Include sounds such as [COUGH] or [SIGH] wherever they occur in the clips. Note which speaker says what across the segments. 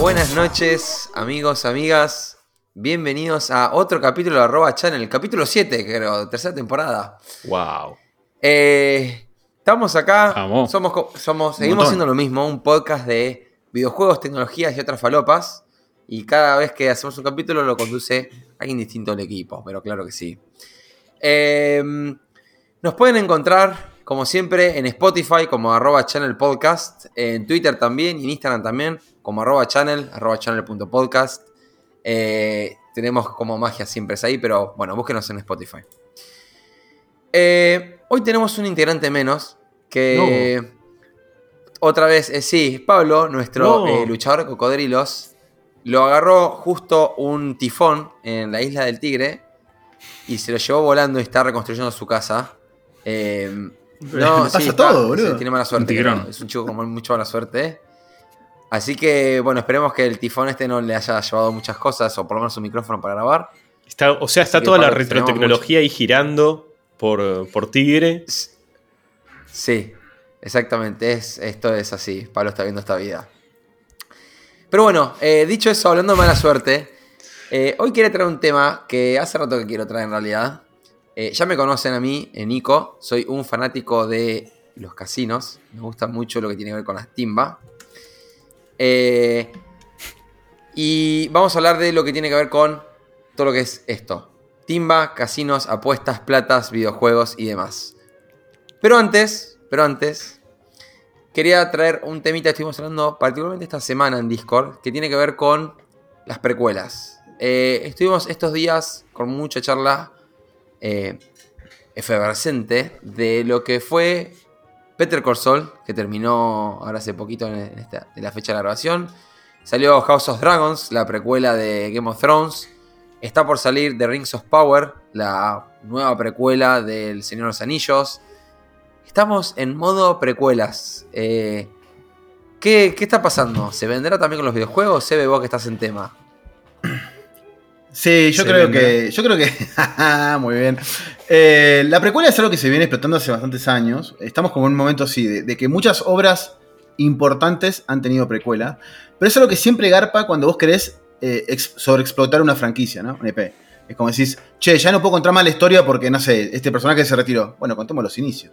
Speaker 1: Buenas noches, amigos, amigas. Bienvenidos a otro capítulo de Arroba Channel, capítulo 7, creo, tercera temporada.
Speaker 2: Wow.
Speaker 1: Eh, estamos acá,
Speaker 2: Vamos.
Speaker 1: somos, seguimos haciendo lo mismo, un podcast de videojuegos, tecnologías y otras falopas. Y cada vez que hacemos un capítulo lo conduce alguien distinto del equipo, pero claro que sí. Eh, nos pueden encontrar, como siempre, en Spotify como arroba channel podcast, en Twitter también y en Instagram también como arroba channel, arroba channel.podcast. Eh, tenemos como magia siempre es ahí, pero bueno, búsquenos en Spotify. Eh, hoy tenemos un integrante menos que otra vez, eh, sí, Pablo, nuestro
Speaker 2: No.
Speaker 1: eh, luchador de cocodrilos, lo agarró justo un tifón en la isla del Tigre y se lo llevó volando y está reconstruyendo su casa. Eh, [LAUGHS] no,
Speaker 3: pasa
Speaker 1: está-
Speaker 3: todo, boludo.
Speaker 1: sí, tiene mala suerte.
Speaker 2: Un tigrón.
Speaker 1: creo. Es un chico con mucha mala suerte. Así que, bueno, esperemos que el tifón este no le haya llevado muchas cosas, o por lo menos un micrófono para grabar.
Speaker 2: Está, o sea, está
Speaker 1: Así que,
Speaker 2: toda la
Speaker 1: Pablo,
Speaker 2: retrotecnología ahí girando por, por Tigre.
Speaker 1: Sí, exactamente. Es, esto es así. Pablo está viendo esta vida. Pero bueno, eh, dicho eso, hablando de mala suerte, eh, hoy quiero traer un tema que hace rato que quiero traer en realidad. Eh, ya me conocen a mí, Nico. Soy un fanático de los casinos. Me gusta mucho lo que tiene que ver con las timba. Eh, y vamos a hablar de lo que tiene que ver con todo lo que es esto. Timba, casinos, apuestas, platas, videojuegos y demás. Pero antes, pero antes, quería traer un temita que estuvimos hablando particularmente esta semana en Discord, que tiene que ver con las precuelas. Eh, estuvimos estos días con mucha charla eh, efervescente de lo que fue Peter Corsol, que terminó ahora hace poquito en esta, de la fecha de la grabación. Salió House of Dragons, la precuela de Game of Thrones. Está por salir The Rings of Power, la nueva precuela del Señor de los Anillos. Estamos en modo precuelas. Eh, ¿qué, qué está pasando? ¿Se vendrá también con los videojuegos? Se ve vos que estás en tema.
Speaker 3: Sí, yo creo
Speaker 2: vendrá.
Speaker 3: que. Yo creo que. [LAUGHS] Muy bien. Eh, la precuela es algo que se viene explotando hace bastantes años. Estamos como en un momento así, de, que muchas obras importantes han tenido precuela. Pero es algo que siempre garpa cuando vos querés eh, ex- sobreexplotar una franquicia, ¿no? Un EP. Es como decís, che, ya no puedo contar más la historia porque, no sé, este personaje se retiró. Bueno, contemos los inicios.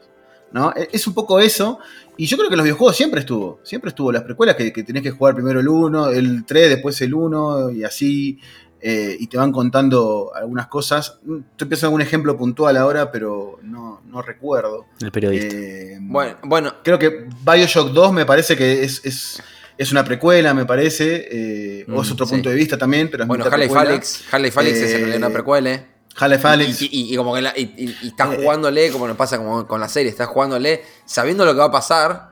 Speaker 3: ¿No? E- Es un poco eso. Y yo creo que en los videojuegos siempre estuvo. Siempre estuvo las precuelas que, que tenés que jugar primero el 1, el 3, después el 1 y así. Eh, y te van contando algunas cosas. Estoy pensando en un ejemplo puntual ahora, pero no, no recuerdo.
Speaker 4: El periodista.
Speaker 3: Eh,
Speaker 1: Bueno, bueno
Speaker 3: Creo que Bioshock 2 me parece que es, es, es una precuela, me parece. eh, o es
Speaker 1: Mm,
Speaker 3: otro
Speaker 1: sí.
Speaker 3: punto de vista también, pero es
Speaker 1: bueno Harley. Falix. Harley Falix es en
Speaker 3: Eh,
Speaker 1: realidad una precuela. ¿eh?
Speaker 3: Alyx.
Speaker 1: Y, y- y como que la- y, y- y está jugándole, como nos pasa como con la serie, está jugándole sabiendo lo que va a pasar.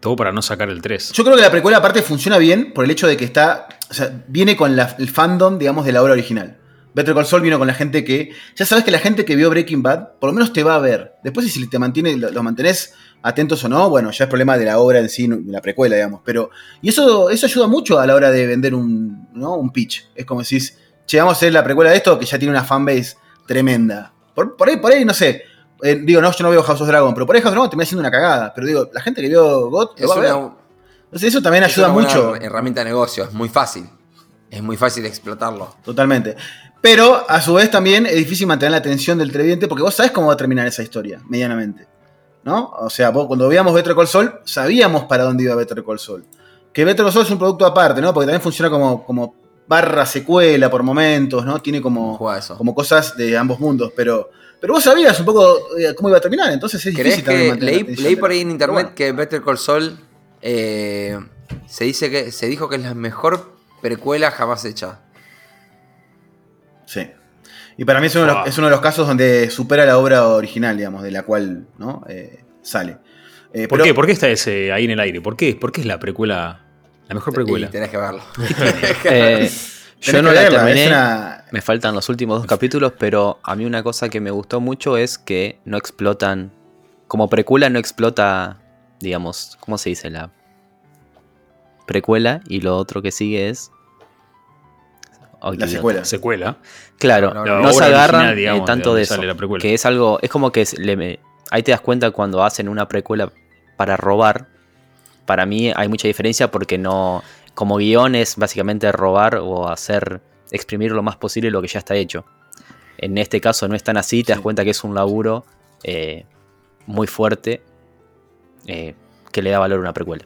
Speaker 2: Todo para no sacar el 3.
Speaker 3: Yo creo que la precuela aparte funciona bien por el hecho de que está. O sea, viene con la- el fandom, digamos, de la obra original. Better Call Saul vino con la gente que. Ya sabes que la gente que vio Breaking Bad, por lo menos te va a ver. Después, si te mantiene, lo, lo mantenés atentos o no, bueno, ya es problema de la obra en sí, de la precuela, digamos. Pero. Y eso, eso ayuda mucho a la hora de vender un, ¿no? un pitch. Es como decís, che, vamos a hacer la precuela de esto que ya tiene una fanbase tremenda. Por, por ahí, por ahí, no sé. eh, digo, no, yo no veo House of Dragon, pero por ahí House of Dragon termina siendo una cagada. Pero digo, la gente que vio God lo
Speaker 1: Es
Speaker 3: va a ver.
Speaker 1: una,
Speaker 3: Entonces eso también ayuda mucho.
Speaker 1: herramienta de negocio, es muy fácil. Es muy fácil explotarlo.
Speaker 3: Totalmente. Pero a su vez también es difícil mantener la atención del televidente porque vos sabés cómo va a terminar esa historia, medianamente. ¿No? O sea, vos cuando veíamos Better Call Saul, sabíamos para dónde iba Better Call Saul. Que Better Call Saul es un producto aparte, ¿no? Porque también funciona como, como barra secuela por momentos, ¿no? Tiene como, como cosas de ambos mundos, pero, pero vos sabías un poco eh, cómo iba a terminar, entonces es
Speaker 1: ¿Crees
Speaker 3: difícil
Speaker 1: que leí, por ahí en internet
Speaker 3: bueno.
Speaker 1: que Better Call Saul eh, se dice que se dijo que es la mejor precuela jamás hecha.
Speaker 3: Sí. Y para mí es uno, de los,
Speaker 2: Wow.
Speaker 3: es uno de los casos donde supera la obra original, digamos, de la cual ¿no? Eh, sale. Eh,
Speaker 2: ¿Por
Speaker 3: pero-
Speaker 2: qué? ¿Por qué está ese ahí en el aire? ¿Por qué? ¿Por qué es la precuela? La mejor precuela.
Speaker 1: Y tenés que verlo. [LAUGHS]
Speaker 4: Eh, yo no la
Speaker 3: verla,
Speaker 4: terminé.
Speaker 3: es una-
Speaker 4: Me faltan los últimos dos capítulos, pero a mí una cosa que me gustó mucho es que no explotan. Como precuela no explota, digamos, ¿cómo se dice? La precuela y lo otro que sigue es. Oh,
Speaker 3: La secuela.
Speaker 2: Secuela.
Speaker 4: Claro,
Speaker 1: La
Speaker 4: no, se agarran
Speaker 2: original,
Speaker 4: eh,
Speaker 2: digamos,
Speaker 4: tanto
Speaker 2: de
Speaker 4: eso. Que es algo, es como que es- le me- ahí te das cuenta cuando hacen una precuela para robar. Para mí hay mucha diferencia porque no como guion es básicamente robar o hacer exprimir lo más posible lo que ya está hecho. En este caso no es tan así, te das cuenta que es un laburo eh, muy fuerte eh, que le da valor a una precuela.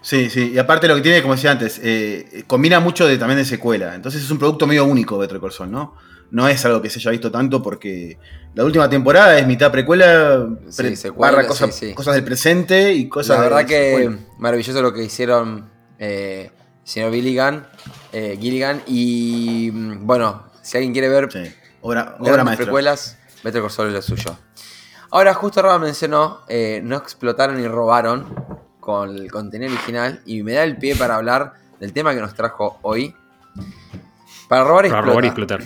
Speaker 3: Sí, sí, y aparte lo que tiene, como decía antes, eh, combina mucho de, también de secuela. Entonces es un producto medio único Better Call Saul, ¿no? No es algo que se haya visto tanto porque la última temporada es mitad precuela,
Speaker 1: Sí,
Speaker 3: pre-
Speaker 1: secuela,
Speaker 3: barra
Speaker 1: sí, sí.
Speaker 3: cosas del presente y cosas
Speaker 1: La
Speaker 3: de
Speaker 1: verdad que
Speaker 3: secuela.
Speaker 1: maravilloso lo que hicieron eh, señor Gilligan, eh, Gilligan. Y mm, bueno, si alguien quiere ver
Speaker 3: Sí, obra, obra
Speaker 1: precuelas, Better Call Saul es lo suyo. Ahora, justo Raba mencionó, eh, no explotaron y robaron con el contenido original y me da el pie para hablar del tema que nos trajo hoy. Para robar y
Speaker 2: Para
Speaker 1: explotar.
Speaker 2: robar y explotar.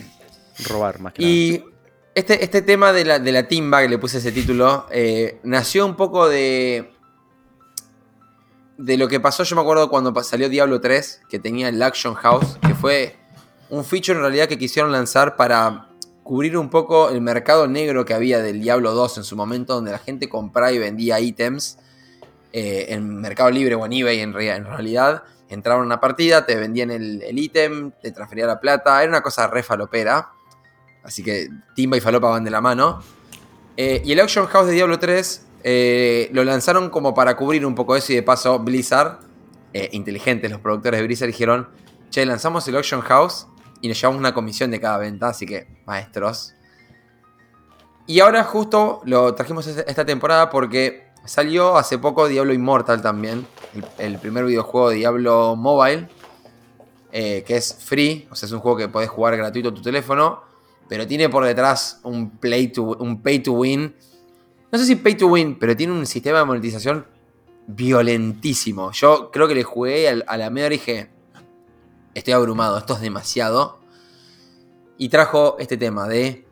Speaker 4: Robar más que nada.
Speaker 1: Y este, este tema de la, de la timba, que le puse ese título, eh, nació un poco de. De lo que pasó, yo me acuerdo cuando salió Diablo 3, que tenía el Action House, que fue un feature en realidad que quisieron lanzar para cubrir un poco el mercado negro que había del Diablo 2 en su momento, donde la gente compraba y vendía ítems eh, en Mercado Libre o en eBay en, rea- en realidad. Entraban a una partida, te vendían el ítem, te transfería la plata, era una cosa re falopera. Así que Timba y Falopa van de la mano. Eh, y el Auction House de Diablo 3 eh, lo lanzaron como para cubrir un poco eso y de paso Blizzard, inteligentes los productores de Blizzard, dijeron, che, lanzamos el Auction House y nos llevamos una comisión de cada venta, así que maestros. Y ahora justo lo trajimos esta temporada porque salió hace poco Diablo Immortal también, el, primer videojuego de Diablo Mobile, eh, que es free, o sea, es un juego que podés jugar gratuito en tu teléfono, pero tiene por detrás un, play to, un pay to win. No sé si pay to win, pero tiene un sistema de monetización violentísimo. Yo creo que le jugué a la media y dije, estoy abrumado, esto es demasiado. Y trajo este tema de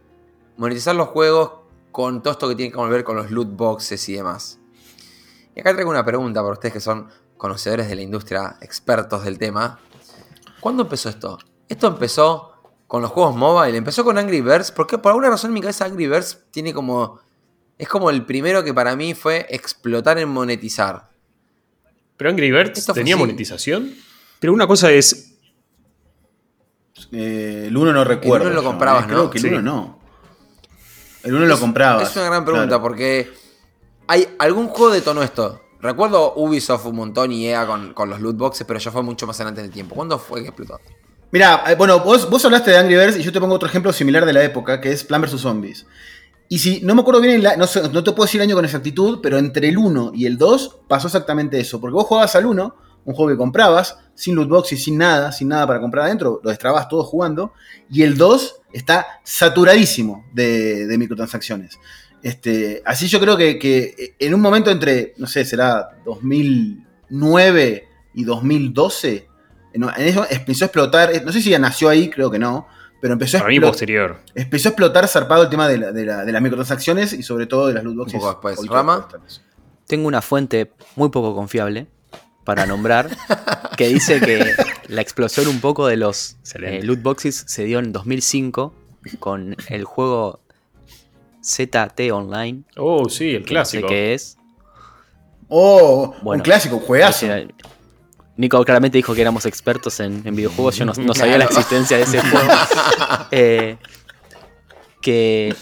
Speaker 1: monetizar los juegos con todo esto que tiene que ver con los loot boxes y demás. Y acá traigo una pregunta para ustedes que son conocedores de la industria, expertos del tema. ¿Cuándo empezó esto? Esto empezó con los juegos mobile, empezó con Angry Birds, porque por alguna razón en mi cabeza Angry Birds tiene como... Es como el primero que para mí fue explotar en monetizar.
Speaker 2: Pero Angry Birds
Speaker 1: Esto
Speaker 2: tenía monetización. Pero una cosa es.
Speaker 3: Eh, el 1 no recuerdo.
Speaker 1: uno lo
Speaker 3: yo,
Speaker 1: comprabas,
Speaker 3: eh, Creo
Speaker 1: ¿no?
Speaker 3: que el
Speaker 2: Sí.
Speaker 3: 1 no. El 1 lo comprabas.
Speaker 1: Es una gran pregunta
Speaker 3: claro.
Speaker 1: porque hay algún juego detonó esto. Recuerdo Ubisoft un montón y EA con, con los loot boxes, pero ya fue mucho más adelante en el tiempo. ¿Cuándo fue que explotó?
Speaker 3: Mira, eh, bueno, vos, vos hablaste de Angry Birds y yo te pongo otro ejemplo similar de la época, que es Plan vs. Zombies. Y si no me acuerdo bien, el la- no, sé- no te puedo decir el año con exactitud, pero entre el 1 y el 2 pasó exactamente eso. Porque vos jugabas al 1, un juego que comprabas, sin loot box y sin nada, sin nada para comprar adentro, lo destrabas todo jugando. Y el 2 está saturadísimo de, de microtransacciones. Este, así yo creo que, que en un momento entre, no sé, será 2009 y 2012, en eso empezó a explotar, no sé si ya nació ahí, creo que no, pero empezó a,
Speaker 2: Para mí,
Speaker 3: explo-
Speaker 2: posterior.
Speaker 3: empezó a explotar zarpado el tema de, la- de la- de las microtransacciones y sobre todo de las loot boxes.
Speaker 1: Un poco después.
Speaker 3: poquito
Speaker 1: ¿Rama?
Speaker 3: después.
Speaker 4: Tengo una fuente muy poco confiable para nombrar que dice que la explosión un poco de los eh, loot boxes se dio en 2005 con el juego ZT Online,
Speaker 2: Oh, sí, el
Speaker 4: que no sé
Speaker 2: clásico.
Speaker 4: qué es.
Speaker 3: Oh,
Speaker 4: Bueno,
Speaker 3: un clásico, un juegazo.
Speaker 4: Nico claramente dijo que éramos expertos en, en videojuegos, yo no, no sabía la existencia de ese [LAUGHS] juego. Eh, que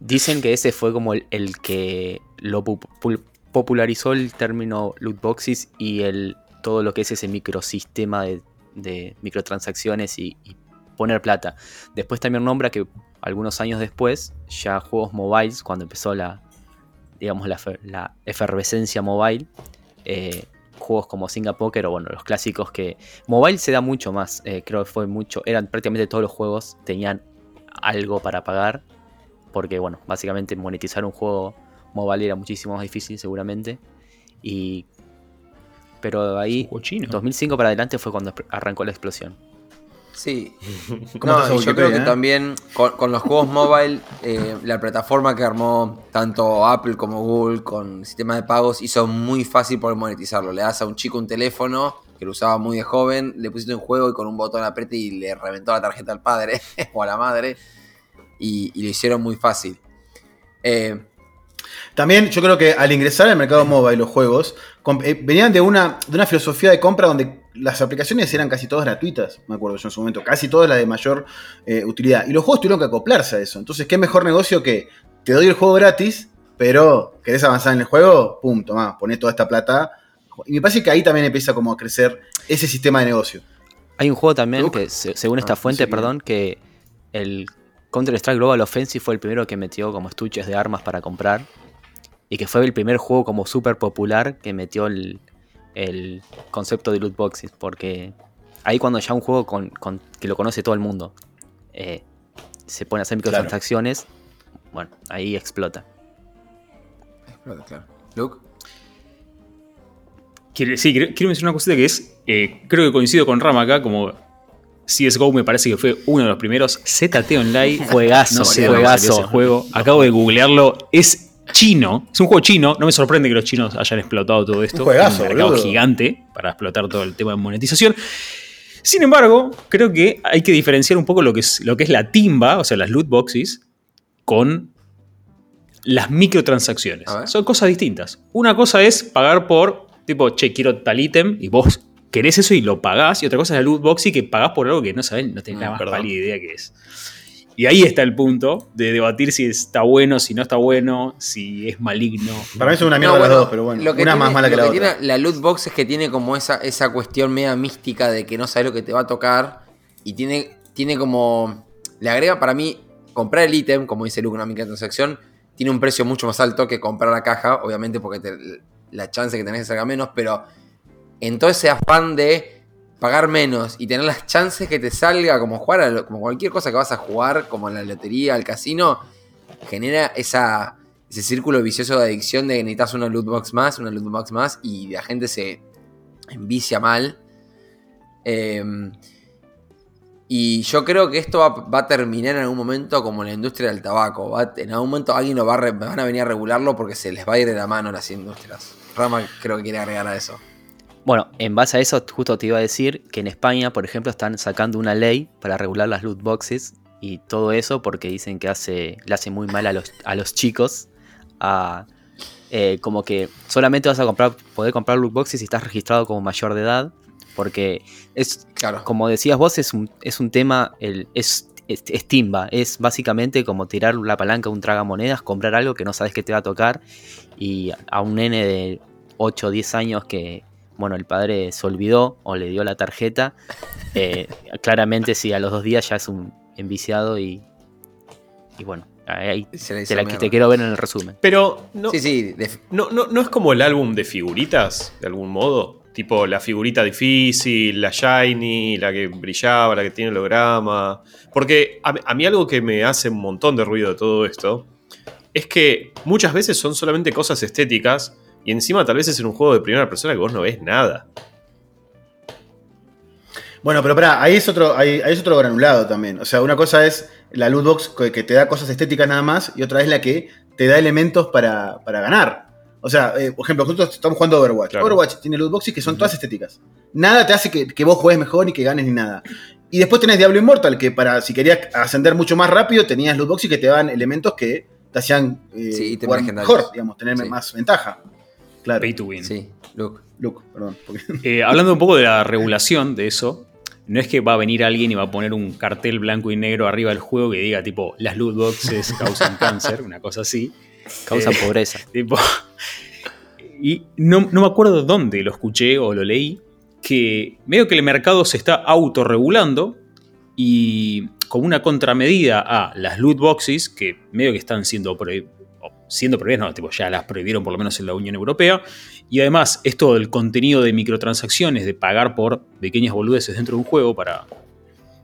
Speaker 4: dicen que ese fue como el, el que lo pu- popularizó el término loot boxes y el, todo lo que es ese microsistema de, de microtransacciones y, y poner plata. Después también nombra que algunos años después, ya juegos mobiles, cuando empezó la, digamos, la, efer- la efervescencia mobile, eh, juegos como Singa o bueno, los clásicos que... Mobile se da mucho más, eh, creo que fue mucho, eran prácticamente todos los juegos, tenían algo para pagar, porque bueno, básicamente monetizar un juego mobile era muchísimo más difícil seguramente, y... Pero ahí,
Speaker 2: Juego chino.
Speaker 4: 2005 para adelante fue cuando arrancó la explosión.
Speaker 1: Sí. [LAUGHS]
Speaker 3: ¿Cómo
Speaker 1: No,
Speaker 3: estás en
Speaker 1: y yo creo que
Speaker 3: eh?
Speaker 1: también con, con los juegos mobile, eh, la plataforma que armó tanto Apple como Google con sistema de pagos hizo muy fácil poder monetizarlo. Le das a un chico un teléfono que lo usaba muy de joven, le pusiste un juego y con un botón apriete y le reventó la tarjeta al padre [LAUGHS] o a la madre y, y lo hicieron muy fácil. Eh,
Speaker 3: También yo creo que al ingresar al mercado mobile los juegos, eh, venían de una, de una filosofía de compra donde las aplicaciones eran casi todas gratuitas, me acuerdo yo en su momento, casi todas las de mayor eh, utilidad. Y los juegos tuvieron que acoplarse a eso. Entonces, ¿qué mejor negocio que te doy el juego gratis, pero querés avanzar en el juego? Pum, tomá, ponés toda esta plata. Y me parece que ahí también empieza como a crecer ese sistema de negocio.
Speaker 4: Hay un juego también que, se- según
Speaker 3: Ah,
Speaker 4: esta
Speaker 3: no
Speaker 4: fuente, perdón, que el Counter-Strike Global Offensive fue el primero que metió como estuches de armas para comprar. Y que fue el primer juego como súper popular que metió el, el concepto de loot boxes. Porque ahí cuando ya un juego con, con- que lo conoce todo el mundo eh, se pone a hacer microtransacciones, bueno, ahí explota.
Speaker 1: Explota, claro. Luke.
Speaker 2: Quiero- sí, quiero, quiero mencionar una cosita que es, eh, creo que coincido con Rama acá, como CSGO me parece que fue uno de los primeros. ZT Online, [LAUGHS]
Speaker 4: Juegazo,
Speaker 2: no sé
Speaker 4: juegazo.
Speaker 2: ese juego. Acabo de googlearlo, es chino, es un juego chino, no me sorprende que los chinos hayan explotado todo esto.
Speaker 3: Un juegazo,
Speaker 2: Es un mercado
Speaker 3: boludo.
Speaker 2: gigante para explotar todo el tema de monetización. Sin embargo, creo que hay que diferenciar un poco lo que es, lo que es la timba, o sea, las loot boxes, con las microtransacciones. Son cosas distintas. Una cosa es pagar por, tipo, che, quiero tal ítem y vos querés eso y lo pagás. Y otra cosa es la loot box y que pagás por algo que no sabés, no tenés la más
Speaker 5: perdón.
Speaker 2: pálida idea que es. Y ahí está el punto de debatir si está bueno, si no está bueno, si es maligno.
Speaker 3: Para mí es una mierda
Speaker 1: No,
Speaker 3: las dos, pero bueno,
Speaker 1: lo que
Speaker 3: una
Speaker 1: tiene-
Speaker 3: más mala que la
Speaker 1: que
Speaker 3: otra.
Speaker 1: tiene la loot box es que tiene como esa, esa cuestión media mística de que no sabes lo que te va a tocar. Y tiene, tiene como. Le agrega para mí comprar el ítem, como dice Luke, una microtransacción, tiene un precio mucho más alto que comprar la caja, obviamente porque te- la chance que tenés que salga menos, pero en todo ese afán de pagar menos y tener las chances que te salga, como jugar a lo- como cualquier cosa que vas a jugar, como la lotería, al casino, genera ese círculo vicioso de adicción de que necesitas una loot box más, una loot box más, y la gente se envicia mal. Eh, y yo creo que esto va, a terminar en algún momento como la industria del tabaco. En algún momento alguien lo va a van a venir a regularlo porque se les va a ir de la mano las industrias. Rama creo que quiere agregar a eso.
Speaker 4: Bueno, en base a eso, justo te iba a decir que en España, por ejemplo, están sacando una ley para regular las loot boxes y todo eso porque dicen que hace, le hace muy mal a los, a los chicos. a, eh, como que solamente vas a comprar, poder comprar loot boxes si estás registrado como mayor de edad. Porque es,
Speaker 1: Claro.
Speaker 4: como decías vos, es un, es un tema, el, es, es, es timba, es básicamente como tirar la palanca a un tragamonedas, comprar algo que no sabes que te va a tocar y a un nene de 8 o 10 años que, bueno, el padre se olvidó o le dio la tarjeta, eh, [LAUGHS] claramente sí, a los dos días ya es un enviciado y, y bueno, ahí
Speaker 1: Se
Speaker 4: te, la,
Speaker 1: mierda.
Speaker 4: te quiero ver en el resumen.
Speaker 5: Pero no,
Speaker 1: Sí, sí,
Speaker 5: no, no, no es como el álbum de figuritas, de algún modo. Tipo la figurita difícil, la shiny, la que brillaba, la que tiene holograma. Porque a, a mí algo que me hace un montón de ruido de todo esto es que muchas veces son solamente cosas estéticas y encima tal vez es en un juego de primera persona que vos no ves nada.
Speaker 3: Bueno, pero pará, ahí es otro, ahí, ahí es otro granulado también. O sea, una cosa es la loot box que te da cosas estéticas nada más, y otra es la que te da elementos para, para ganar. O sea, eh, por ejemplo, nosotros estamos jugando Overwatch.
Speaker 5: Claro.
Speaker 3: Overwatch tiene loot boxes que son todas estéticas. Nada te hace que, que vos juegues mejor ni que ganes ni nada. Y después tenés Diablo Immortal, que para si querías ascender mucho más rápido, tenías loot boxes que te daban elementos que te hacían eh,
Speaker 1: Sí,
Speaker 3: jugar mejor, digamos, tener
Speaker 1: Sí.
Speaker 3: más ventaja. Claro.
Speaker 2: Pay to win.
Speaker 1: sí, Luke.
Speaker 3: Luke, perdón. porque- [LAUGHS]
Speaker 2: Eh, hablando un poco de la regulación de eso, no es que va a venir alguien y va a poner un cartel blanco y negro arriba del juego que diga tipo las loot boxes [LAUGHS] causan cáncer, una cosa así.
Speaker 4: Causa
Speaker 2: Eh,
Speaker 4: pobreza. [LAUGHS]
Speaker 2: Tipo, y no, no me acuerdo dónde lo escuché o lo leí, que medio que el mercado se está autorregulando y como una contramedida a las loot boxes, que medio que están siendo, o siendo prohibidas, no, tipo, ya las prohibieron por lo menos en la Unión Europea, y además esto del contenido de microtransacciones, de pagar por pequeñas boludeces dentro de un juego para,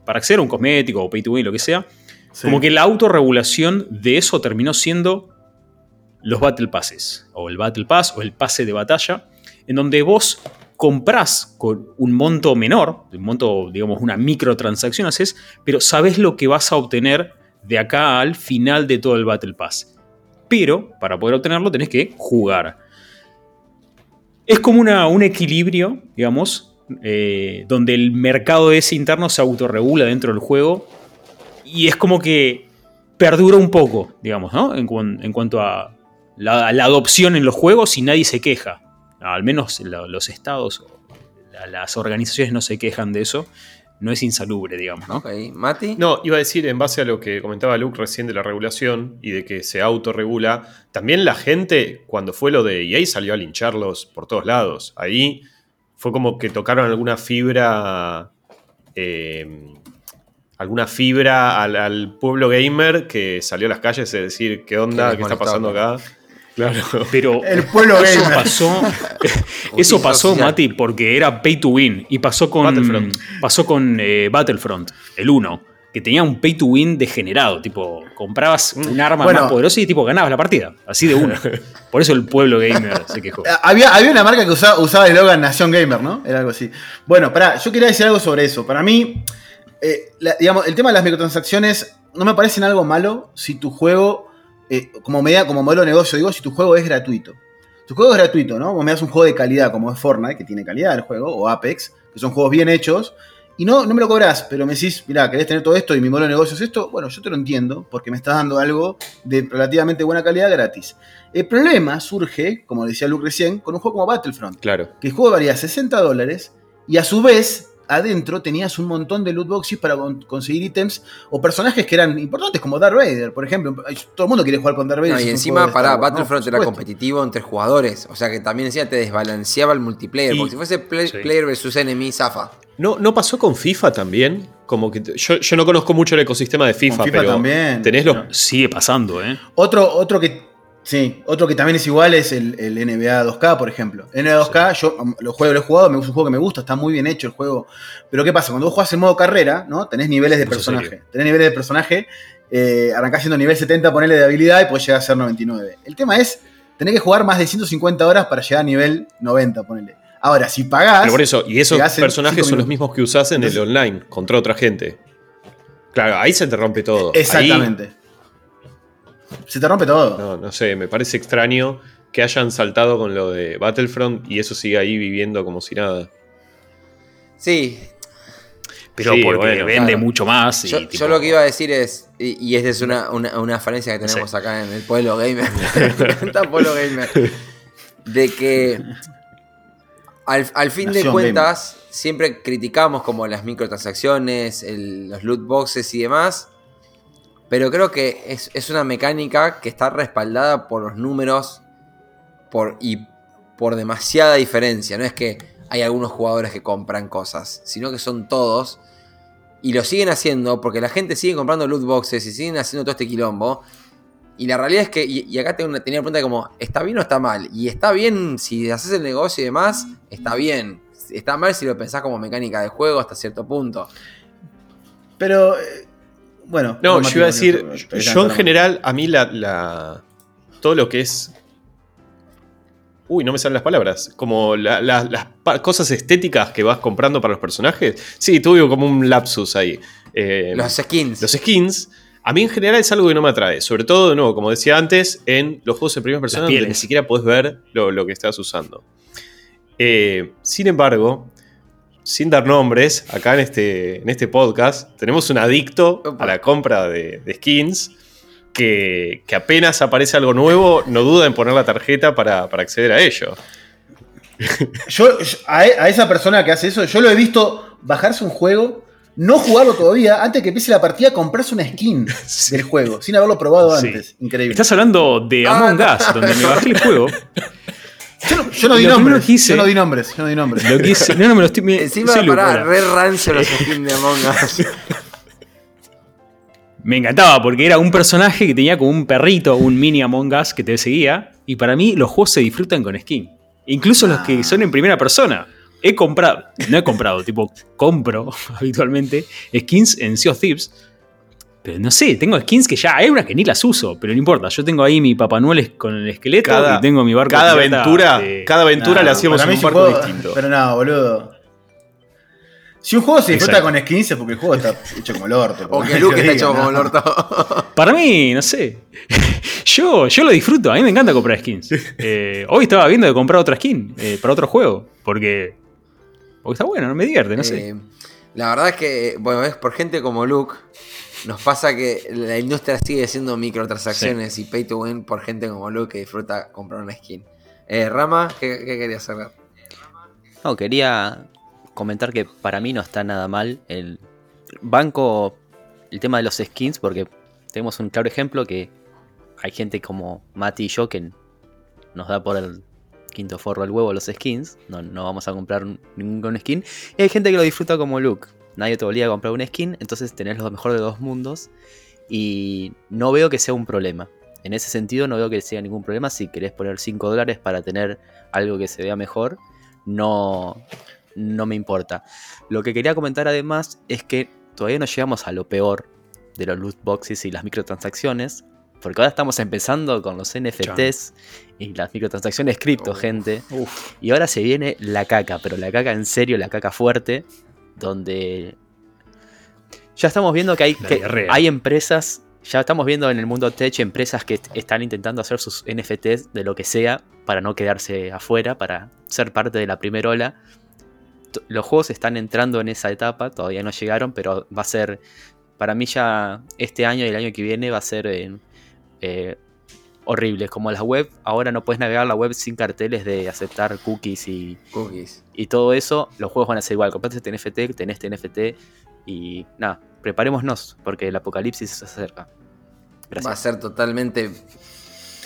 Speaker 2: para acceder a un cosmético o pay to win, lo que sea,
Speaker 3: Sí.
Speaker 2: como que la autorregulación de eso terminó siendo los Battle Passes, o el Battle Pass, o el pase de batalla, en donde vos comprás con un monto menor, un monto, digamos, una microtransacción haces, pero sabés lo que vas a obtener de acá al final de todo el Battle Pass. Pero para poder obtenerlo tenés que jugar. Es como una- un equilibrio, digamos, eh, donde el mercado ese interno se autorregula dentro del juego y es como que perdura un poco, digamos, ¿no? En, cuan- en cuanto a la, la adopción en los juegos y nadie se queja. Al menos lo- los estados las organizaciones no se quejan de eso. No es insalubre, digamos, ¿no?
Speaker 1: Ok, Mati.
Speaker 5: No, iba a decir, en base a lo que comentaba Luke recién de la regulación y de que se autorregula, también la gente, cuando fue lo de EA, salió a lincharlos por todos lados. Ahí fue como que tocaron alguna fibra. eh, alguna fibra al, al pueblo gamer que salió a las calles a decir, ¿qué onda?
Speaker 1: Que
Speaker 5: ¿Qué está pasando acá? Claro.
Speaker 2: Pero [LAUGHS]
Speaker 3: El pueblo
Speaker 2: eso
Speaker 3: gamer.
Speaker 2: pasó, [LAUGHS] [LAUGHS] eso pasó,
Speaker 1: social.
Speaker 2: Mati, porque era pay to win. Y pasó con
Speaker 5: Battlefront.
Speaker 2: Pasó con eh, Battlefront, el 1, que tenía un pay to win degenerado. Tipo, comprabas un arma
Speaker 3: Bueno.
Speaker 2: más poderosa y tipo ganabas la partida. Así de uno. Por eso el pueblo gamer se quejó.
Speaker 3: Había, había una marca que usaba, usaba el eslogan Nación Gamer, ¿no? Era algo así. Bueno, pará, yo quería decir algo sobre eso. Para mí, eh, la- digamos, el tema de las microtransacciones no me parecen algo malo si tu juego, eh, como, medida, como modelo de negocio, digo, si tu juego es gratuito. Tu juego es gratuito, ¿no? Vos me das un juego de calidad como es Fortnite, que tiene calidad el juego, o Apex, que son juegos bien hechos, y no, no me lo cobras, pero me decís, mirá, querés tener todo esto y mi modelo de negocio es esto, bueno, yo te lo entiendo, porque me estás dando algo de relativamente buena calidad gratis. El problema surge, como decía Luke recién, con un juego como Battlefront,
Speaker 5: Claro.
Speaker 3: que el juego valía 60 dólares y a su vez adentro tenías un montón de loot boxes para con- conseguir ítems o personajes que eran importantes como Darth Vader, por ejemplo. Todo el mundo quiere jugar con Darth Vader.
Speaker 1: No, y encima, para
Speaker 3: Wars,
Speaker 1: Battlefront
Speaker 3: ¿no?
Speaker 1: era competitivo entre jugadores. O sea que también decía te desbalanceaba el multiplayer.
Speaker 5: Y-
Speaker 1: porque si fuese play-
Speaker 2: Sí.
Speaker 1: player versus enemy, zafa.
Speaker 5: ¿No, ¿No pasó con FIFA también? Como que yo, yo no conozco mucho el ecosistema de FIFA,
Speaker 3: Con FIFA
Speaker 5: pero
Speaker 3: también.
Speaker 5: tenés los,
Speaker 2: Sigue pasando, ¿eh?
Speaker 3: Otro, otro que. Sí, otro que también es igual es el, el NBA 2K, por ejemplo. NBA 2K, yo um, lo juego, lo he jugado, me gusta un juego que me gusta, está muy bien hecho el juego. Pero ¿qué pasa? Cuando vos jugás en modo carrera, ¿no? Tenés niveles de personaje.
Speaker 2: serio.
Speaker 3: Tenés niveles de personaje, eh, arrancás siendo nivel 70, ponele de habilidad y podés llegar a ser 99. El tema es, tenés que jugar más de 150 horas para llegar a nivel 90, ponele. Ahora, si pagás.
Speaker 5: Pero por eso, y esos personajes son los mismos que usás en el online, contra otra gente. Claro, ahí se te rompe todo. Ahí,
Speaker 3: Exactamente. Se te rompe todo.
Speaker 5: no, no sé, me parece extraño que hayan saltado con lo de Battlefront y eso sigue ahí viviendo como si nada.
Speaker 1: Sí,
Speaker 2: Pero
Speaker 5: Sí,
Speaker 2: porque
Speaker 5: bueno,
Speaker 2: vende
Speaker 1: claro.
Speaker 2: mucho más. y,
Speaker 1: yo,
Speaker 2: tipo,
Speaker 1: yo lo que iba a decir es, y, y esta es una, una, una falencia que tenemos
Speaker 2: Sí.
Speaker 1: acá en el pueblo gamer, [LAUGHS] me encanta pueblo gamer, de que al, al fin de cuentas siempre criticamos como las microtransacciones, el- los loot boxes y demás, pero creo que es, es una mecánica que está respaldada por los números por, y por demasiada diferencia. No es que hay algunos jugadores que compran cosas, sino que son todos. Y lo siguen haciendo porque la gente sigue comprando loot boxes y siguen haciendo todo este quilombo. Y la realidad es que, y, acá tengo tenía una pregunta como, ¿está bien o está mal? Y está bien si haces el negocio y demás, está bien. Está mal si lo pensás como mecánica de juego hasta cierto punto.
Speaker 3: Pero. Bueno.
Speaker 5: No, yo iba a decir, yo en general, a mí la, la- todo lo que es... Uy, no me salen las palabras. Como la- la- las cosas estéticas que vas comprando para los personajes. Sí, tuve como un lapsus ahí. Eh,
Speaker 1: Los skins.
Speaker 5: los skins, a mí en general es algo que no me atrae. Sobre todo, de nuevo, como decía antes, en los juegos de primera persona donde ni siquiera puedes ver lo, lo que estás usando. Eh, sin embargo, sin dar nombres, acá en este, en este podcast, tenemos un adicto a la compra de, de skins. Que, que apenas aparece algo nuevo, no duda en poner la tarjeta para, para acceder a ello.
Speaker 3: Yo, yo- a, e- a esa persona que hace eso, yo lo he visto bajarse un juego, no jugarlo todavía, antes que empiece la partida, comprarse una skin [LAUGHS] del juego, sin haberlo probado
Speaker 2: Sí.
Speaker 3: antes. Increíble.
Speaker 2: Estás hablando de
Speaker 1: Ah,
Speaker 2: Among
Speaker 1: no.
Speaker 2: Us, donde me bajé el juego. [LAUGHS]
Speaker 3: Yo no, yo no di nombres.
Speaker 2: hice-
Speaker 3: Yo no di nombres. Yo no di nombres.
Speaker 2: Lo que hice- no, no me lo estoy. me-
Speaker 1: Encima,
Speaker 2: soy ahora.
Speaker 1: re rancio los [LAUGHS] skins de Among Us. [LAUGHS]
Speaker 2: Me encantaba porque era un personaje que tenía como un perrito, un mini Among Us que te seguía. Y para mí los juegos se disfrutan con skin. Incluso los que son en primera persona. He comprado, no he comprado, [LAUGHS] tipo, compro habitualmente skins en Sea of Thieves. Pero no sé, tengo skins que ya hay unas que ni las uso, pero no importa. Yo tengo ahí mi Papá Noel con el esqueleto
Speaker 5: Cada-
Speaker 2: y tengo mi barco.
Speaker 5: Cada aventura,
Speaker 2: de-
Speaker 5: cada aventura le hacíamos un barco
Speaker 3: juego-
Speaker 5: distinto.
Speaker 3: Pero no, boludo. Si un juego se disfruta
Speaker 2: Exacto.
Speaker 3: con skins es porque el juego está hecho como el orto.
Speaker 1: O que Luke está hecho como el orto. [LAUGHS]
Speaker 2: Para mí, no sé. [LAUGHS] Yo, yo lo disfruto, a mí me encanta comprar skins. Eh, hoy estaba viendo de comprar otra skin eh, para otro juego, porque, porque está bueno, no me divierte, no sé.
Speaker 1: Eh, la verdad es que, bueno, es por gente como Luke nos pasa que la industria sigue siendo microtransacciones y pay to win por gente como Luke que disfruta comprar una skin. Eh, Rama, ¿qué, qué querías saber?
Speaker 4: No, quería comentar que para mí no está nada mal el banco, el tema de los skins, porque tenemos un claro ejemplo que hay gente como Mati y yo que nos da por el quinto forro al huevo los skins, no, no vamos a comprar ningún skin, y hay gente que lo disfruta como Luke. Nadie te obliga a comprar un skin, entonces tenés lo mejor de dos mundos y no veo que sea un problema. En ese sentido no veo que sea ningún problema si querés poner 5 dólares para tener algo que se vea mejor, no, no me importa. Lo que quería comentar además es que todavía no llegamos a lo peor de los loot boxes y las microtransacciones, porque ahora estamos empezando con los NFTs y las microtransacciones cripto, gente.
Speaker 2: Uf,
Speaker 4: Y ahora se viene la caca, pero la caca en serio, la caca fuerte, donde ya estamos viendo que hay, que hay empresas, ya estamos viendo en el mundo tech empresas que est- están intentando hacer sus NFTs de lo que sea para no quedarse afuera, para ser parte de la primera ola. T- Los juegos están entrando en esa etapa, todavía no llegaron, pero va a ser, para mí ya este año y el año que viene va a ser eh, eh, horrible. Como la web, ahora no puedes navegar la web sin carteles de aceptar cookies y,
Speaker 1: Cookies.
Speaker 4: y todo eso, los juegos van a ser igual. Compraste este NFT, tenés este NFT y nada, preparémonos porque el apocalipsis se acerca.
Speaker 1: Va a ser totalmente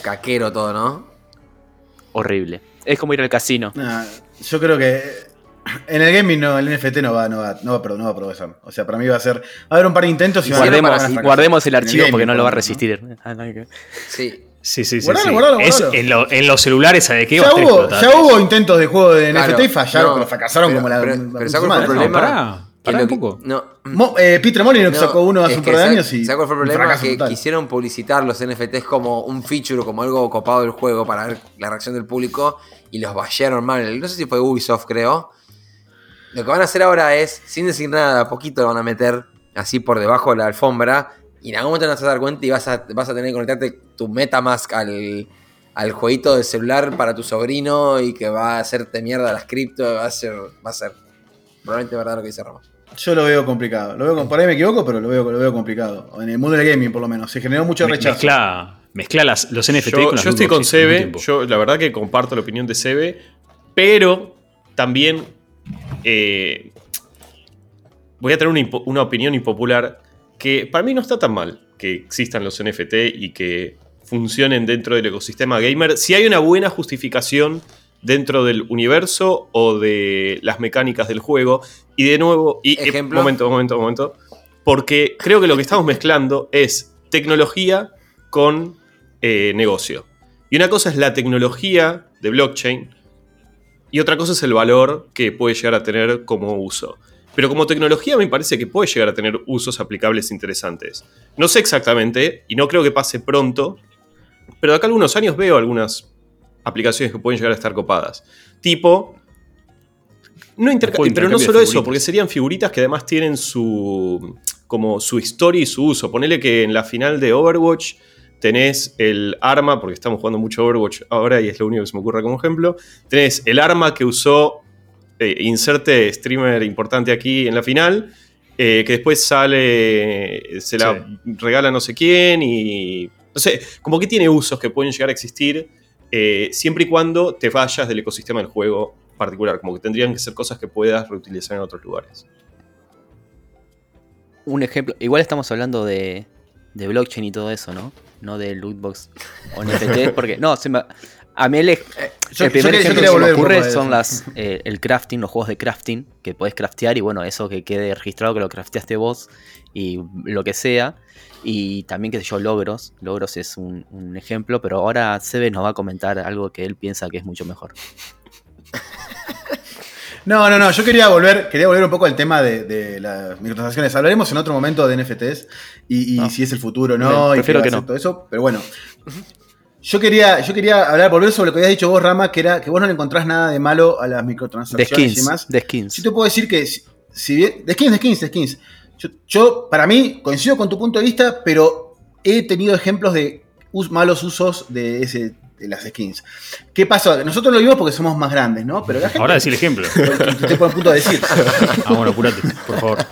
Speaker 1: caquero todo, ¿no?
Speaker 4: Horrible. Es como ir al casino.
Speaker 3: Nah, yo creo que en el gaming no, el NFT no va, no va, no va, no va a progresar. O sea, para mí va a ser. Va a haber un par de intentos y,
Speaker 1: Y
Speaker 4: Guardemos,
Speaker 3: van a
Speaker 4: guardemos el archivo porque no lo va a resistir. [LAUGHS] Ah, no,
Speaker 1: Sí.
Speaker 2: Sí, sí, sí.
Speaker 3: Guardalo,
Speaker 2: sí.
Speaker 3: guardalo,
Speaker 2: Es-
Speaker 3: guardalo.
Speaker 2: en, lo- en los celulares, ¿sabe qué?
Speaker 3: Ya hubo, ya hubo intentos de juego de
Speaker 1: Claro,
Speaker 3: NFT y fallaron,
Speaker 1: no,
Speaker 3: pero fracasaron
Speaker 1: pero-
Speaker 3: como la.
Speaker 1: pero-
Speaker 3: la-
Speaker 1: ¿sabes el
Speaker 2: No,
Speaker 1: problema?
Speaker 2: pará,
Speaker 1: Que
Speaker 2: pará
Speaker 1: lo
Speaker 2: un poco.
Speaker 1: No,
Speaker 3: Mo- eh, Peter Molyneux
Speaker 1: No,
Speaker 3: sacó uno hace un par de
Speaker 1: ¿sabe-
Speaker 3: años y.
Speaker 1: ¿sabe cuál fue el problema? Que
Speaker 3: total.
Speaker 1: quisieron publicitar los NFTs como un feature, como algo copado del juego para ver la reacción del público y los vallaron mal. No sé si fue Ubisoft, creo. Lo que van a hacer ahora es, sin decir nada, a poquito lo van a meter así por debajo de la alfombra y en algún momento no te vas a dar cuenta y vas a, vas a tener que conectarte tu Metamask al, al jueguito de celular para tu sobrino y que va a hacerte mierda las cripto. Va a ser, va a ser probablemente verdad lo que dice Ramos.
Speaker 3: Yo lo veo complicado. Lo veo, con- por ahí me equivoco, pero lo veo, lo veo complicado. En el mundo del gaming, por lo menos. Se generó mucho rechazo.
Speaker 2: Mezcla, mezcla las- los NFT
Speaker 5: Yo,
Speaker 2: con las
Speaker 5: yo estoy con Sebe, yo la verdad que comparto la opinión de Sebe, pero también eh, voy a tener una, una opinión impopular que para mí no está tan mal que existan los NFT y que funcionen dentro del ecosistema gamer si hay una buena justificación dentro del universo o de las mecánicas del juego. Y de nuevo, y, y-
Speaker 1: Ejemplo.
Speaker 5: momento, momento, momento. Porque creo que lo que estamos mezclando es tecnología con eh, negocio. Y una cosa es la tecnología de blockchain y otra cosa es el valor que puede llegar a tener como uso. Pero como tecnología me parece que puede llegar a tener usos aplicables interesantes. No sé exactamente y no creo que pase pronto, pero de acá a algunos años veo algunas aplicaciones que pueden llegar a estar copadas. Tipo... No interca-
Speaker 2: Juego de
Speaker 5: pero no
Speaker 2: intercambio
Speaker 5: solo eso, porque serían figuritas que además tienen su como su historia y su uso. Ponele que en la final de Overwatch tenés el arma, porque estamos jugando mucho Overwatch ahora y es lo único que se me ocurre como ejemplo. Tenés el arma que usó eh, inserte streamer importante aquí en la final, eh, que después sale, se la regala no sé quién y... No sé, como que tiene usos que pueden llegar a existir eh, siempre y cuando te vayas del ecosistema del juego particular, como que tendrían que ser cosas que puedas reutilizar en otros lugares.
Speaker 4: Un ejemplo, igual estamos hablando de, de blockchain y todo eso, ¿no? No de lootbox o NFTs, [LAUGHS] porque no, se me- a mí el,
Speaker 3: Yo-
Speaker 4: el primer
Speaker 3: yo quería- yo
Speaker 4: ejemplo que se me ocurre son las, eh, el crafting, los juegos de crafting, que podés craftear y bueno, eso que quede registrado que lo crafteaste vos y lo que sea. Y también, qué sé yo, logros. Logros es un, un ejemplo, pero ahora Sebe nos va a comentar algo que él piensa que es mucho mejor. [LAUGHS]
Speaker 3: No, no, no. Yo quería volver, quería volver un poco al tema de, de las microtransacciones. Hablaremos en otro momento de NFTs y, y
Speaker 4: No.
Speaker 3: si es el futuro o no. Y
Speaker 4: prefiero
Speaker 3: va
Speaker 4: que no.
Speaker 3: todo eso. Pero bueno. Yo quería, yo quería hablar, volver sobre lo que habías dicho vos, Rama, que era que vos no le encontrás nada de malo a las
Speaker 4: De
Speaker 3: microtransacciones y demás.
Speaker 4: De skins.
Speaker 3: Yo te puedo decir que, si, si bien. De skins, de skins, de skins. Yo, yo, para mí, coincido con tu punto de vista, pero he tenido ejemplos de us- malos usos de, ese, de las skins. ¿Qué pasó? Nosotros lo vimos porque somos más grandes, ¿no? Pero la gente.
Speaker 2: Ahora decir el ejemplo. [LAUGHS]
Speaker 3: Te pongo a punto de decir.
Speaker 2: Ah, bueno, apurate, por favor. [LAUGHS]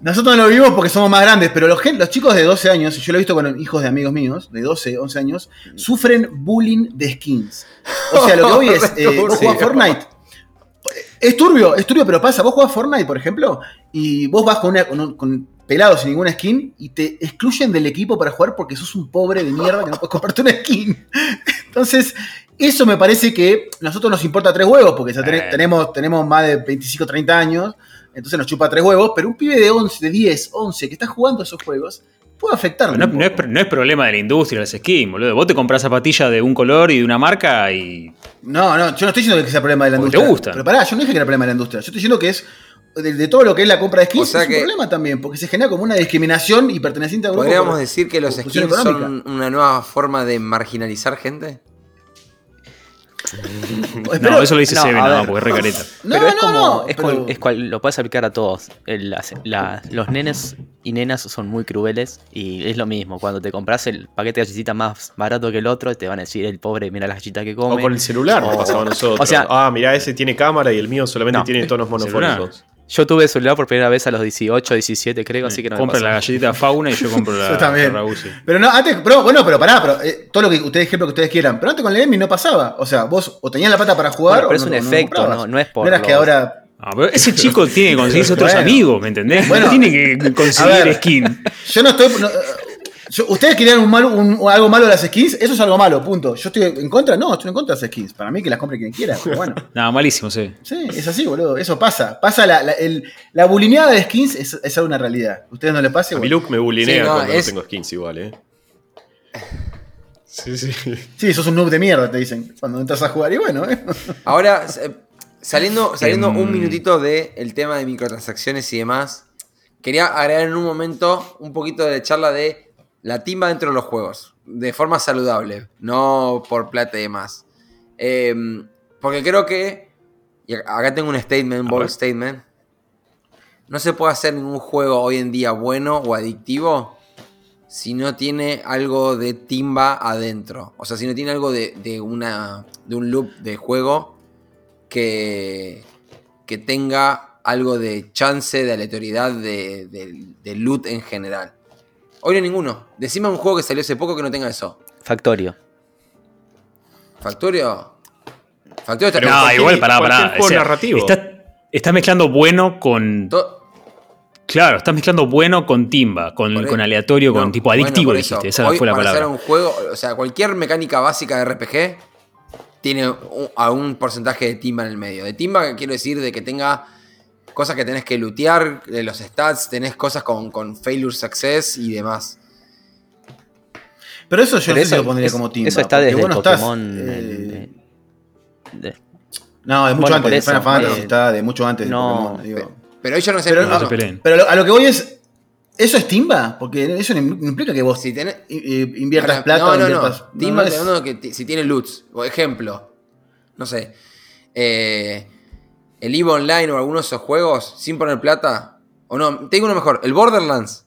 Speaker 3: Nosotros no lo vivimos porque somos más grandes, pero los, chicos de 12 años, y yo lo he visto con hijos de amigos míos, de 12, 11 años, sufren bullying de skins. O sea, lo que voy es, [LAUGHS] eh, vos jugás Fortnite. Es turbio, es turbio, pero pasa. Vos jugás Fortnite, por ejemplo, y vos vas con, una, con, un- con pelado sin ninguna skin y te excluyen del equipo para jugar porque sos un pobre de mierda que no puedes [LAUGHS] comprarte una skin. Entonces, eso me parece que a nosotros nos importa tres huevos, porque ya ten-
Speaker 2: Eh.
Speaker 3: tenemos, tenemos más de 25, 30 años, entonces nos chupa tres huevos, pero un pibe de 11, de 10, 11 que está jugando esos juegos puede afectarlo.
Speaker 2: No, es, no problema de la industria, las skins, boludo. Vos te compras zapatillas de un color y de una marca y.
Speaker 3: No, no, yo no estoy diciendo que sea problema de la
Speaker 2: Porque te
Speaker 3: industria.
Speaker 2: gustan.
Speaker 3: Pero pará, yo no dije que era problema de la industria. Yo estoy diciendo que es de, de todo lo que es la compra de skins,
Speaker 1: O sea
Speaker 3: es
Speaker 1: que-
Speaker 3: un problema también, porque se genera como una discriminación y perteneciente a grupo.
Speaker 1: ¿Podríamos
Speaker 3: por-
Speaker 1: decir que los skins son una nueva forma de marginalizar gente? [LAUGHS]
Speaker 2: No, eso lo dice
Speaker 4: no,
Speaker 2: Seven nada, porque es recareta.
Speaker 3: No,
Speaker 4: pero es
Speaker 3: no,
Speaker 4: como.
Speaker 3: no,
Speaker 4: es,
Speaker 3: pero-
Speaker 4: cual- es cual- lo puedes aplicar a todos. El- las- la- los nenes y nenas son muy crueles y es lo mismo. Cuando te compras el paquete de galletitas más barato que el otro, te van a decir el pobre, mira las galletas que come.
Speaker 5: O con el celular nos
Speaker 4: O-
Speaker 5: pasaba a nosotros.
Speaker 4: o sea-
Speaker 5: ah, mirá, ese tiene cámara y el mío solamente
Speaker 4: No.
Speaker 5: tiene tonos
Speaker 2: Celular.
Speaker 5: monofónicos.
Speaker 4: Yo tuve celular por primera vez a los 18, 17, creo, así que no
Speaker 2: Compra la galletita Fauna y yo compro la, [LAUGHS]
Speaker 3: Yo también.
Speaker 2: la.
Speaker 3: Pero no, antes, pero bueno, pero pará, pero eh, todo lo que ustedes ejemplo que ustedes quieran. Pero antes con la Emi no pasaba. O sea, vos o tenías la plata para jugar
Speaker 4: Bueno, pero
Speaker 3: o
Speaker 4: es
Speaker 3: no-
Speaker 4: un
Speaker 3: no
Speaker 4: efecto, no, no es por.
Speaker 3: No eras que ahora.
Speaker 2: Ah, pero ese chico tiene que conseguirse otros
Speaker 3: Bueno.
Speaker 2: amigos, ¿me entendés?
Speaker 3: Bueno.
Speaker 2: no tiene que conseguir
Speaker 3: ver.
Speaker 2: skin.
Speaker 3: Yo no estoy. no, yo- ustedes querían un malo, un- algo malo de las skins, eso es algo malo, punto. Yo estoy en contra, no, estoy en contra de las skins. Para mí que las compre quien quiera, pero bueno. [LAUGHS]
Speaker 2: Nada, malísimo, sí.
Speaker 3: Sí, es así, boludo. Eso pasa. Pasa la, la, el- la bulineada de skins es, es una realidad. ¿A ustedes no les pase?
Speaker 5: A mi look me bulinea
Speaker 1: Sí, no,
Speaker 5: cuando
Speaker 1: es-
Speaker 5: no tengo skins igual, eh. Sí, sí.
Speaker 3: Sí, sos un noob de mierda, te dicen. Cuando entras a jugar, y bueno, ¿eh? [LAUGHS]
Speaker 1: Ahora, eh, saliendo, saliendo
Speaker 2: Em.
Speaker 1: un minutito del tema de microtransacciones y demás, quería agregar en un momento un poquito de charla de la timba dentro de los juegos, de forma saludable, no por plata y demás. Em, porque creo que, y acá tengo un statement, bold statement, no se puede hacer ningún juego hoy en día bueno o adictivo si no tiene algo de timba adentro. O sea, si no tiene algo de, de una, de un loop de juego que, que tenga algo de chance, de aleatoriedad, de, de- de loot en general. Hoy no hay ninguno. Decime un juego que salió hace poco que no tenga eso.
Speaker 4: Factorio.
Speaker 1: Factorio. Factorio está
Speaker 2: no, igual, pará, pará.
Speaker 5: juego
Speaker 2: O sea,
Speaker 5: narrativo.
Speaker 2: Estás, mezclando bueno con.
Speaker 1: to-
Speaker 2: Claro, estás mezclando bueno con timba, con, con
Speaker 1: ahí-
Speaker 2: aleatorio, con tipo
Speaker 1: bueno,
Speaker 2: adictivo,
Speaker 1: eso.
Speaker 2: dijiste. Esa
Speaker 1: Hoy,
Speaker 2: fue la
Speaker 1: para
Speaker 2: palabra.
Speaker 1: hacer un juego, o sea, cualquier mecánica básica de RPG tiene un, a un porcentaje de timba en el medio. De timba quiero decir de que tenga cosas que tenés que lootear, de los stats, tenés cosas con, con failure success y demás.
Speaker 3: Pero eso yo
Speaker 4: Pero
Speaker 3: no sé
Speaker 4: eso,
Speaker 3: si lo pondría
Speaker 4: es-
Speaker 3: como timba.
Speaker 4: eso está desde
Speaker 3: vos no estás,
Speaker 4: Pokémon.
Speaker 3: eh,
Speaker 4: el de- de-
Speaker 3: no, de mucho
Speaker 4: Bueno,
Speaker 3: antes de Final Fantasy,
Speaker 4: eh,
Speaker 3: está de mucho antes de
Speaker 4: no,
Speaker 3: Pokémon, digo.
Speaker 1: Pero ellos no se
Speaker 3: Pero,
Speaker 2: no se
Speaker 3: no,
Speaker 2: peleen.
Speaker 3: pero a lo que voy es. ¿Eso es timba? Porque eso no im- implica que vos
Speaker 1: Si tenés,
Speaker 3: inviertas
Speaker 1: Ahora,
Speaker 3: plata
Speaker 1: No,
Speaker 3: o
Speaker 1: no,
Speaker 3: inviertas.
Speaker 1: no. Timba
Speaker 3: es-
Speaker 1: que si tiene loots. Por ejemplo, no sé. eh, el EVE Online o alguno de esos juegos sin poner plata. O no, te digo uno mejor. El Borderlands.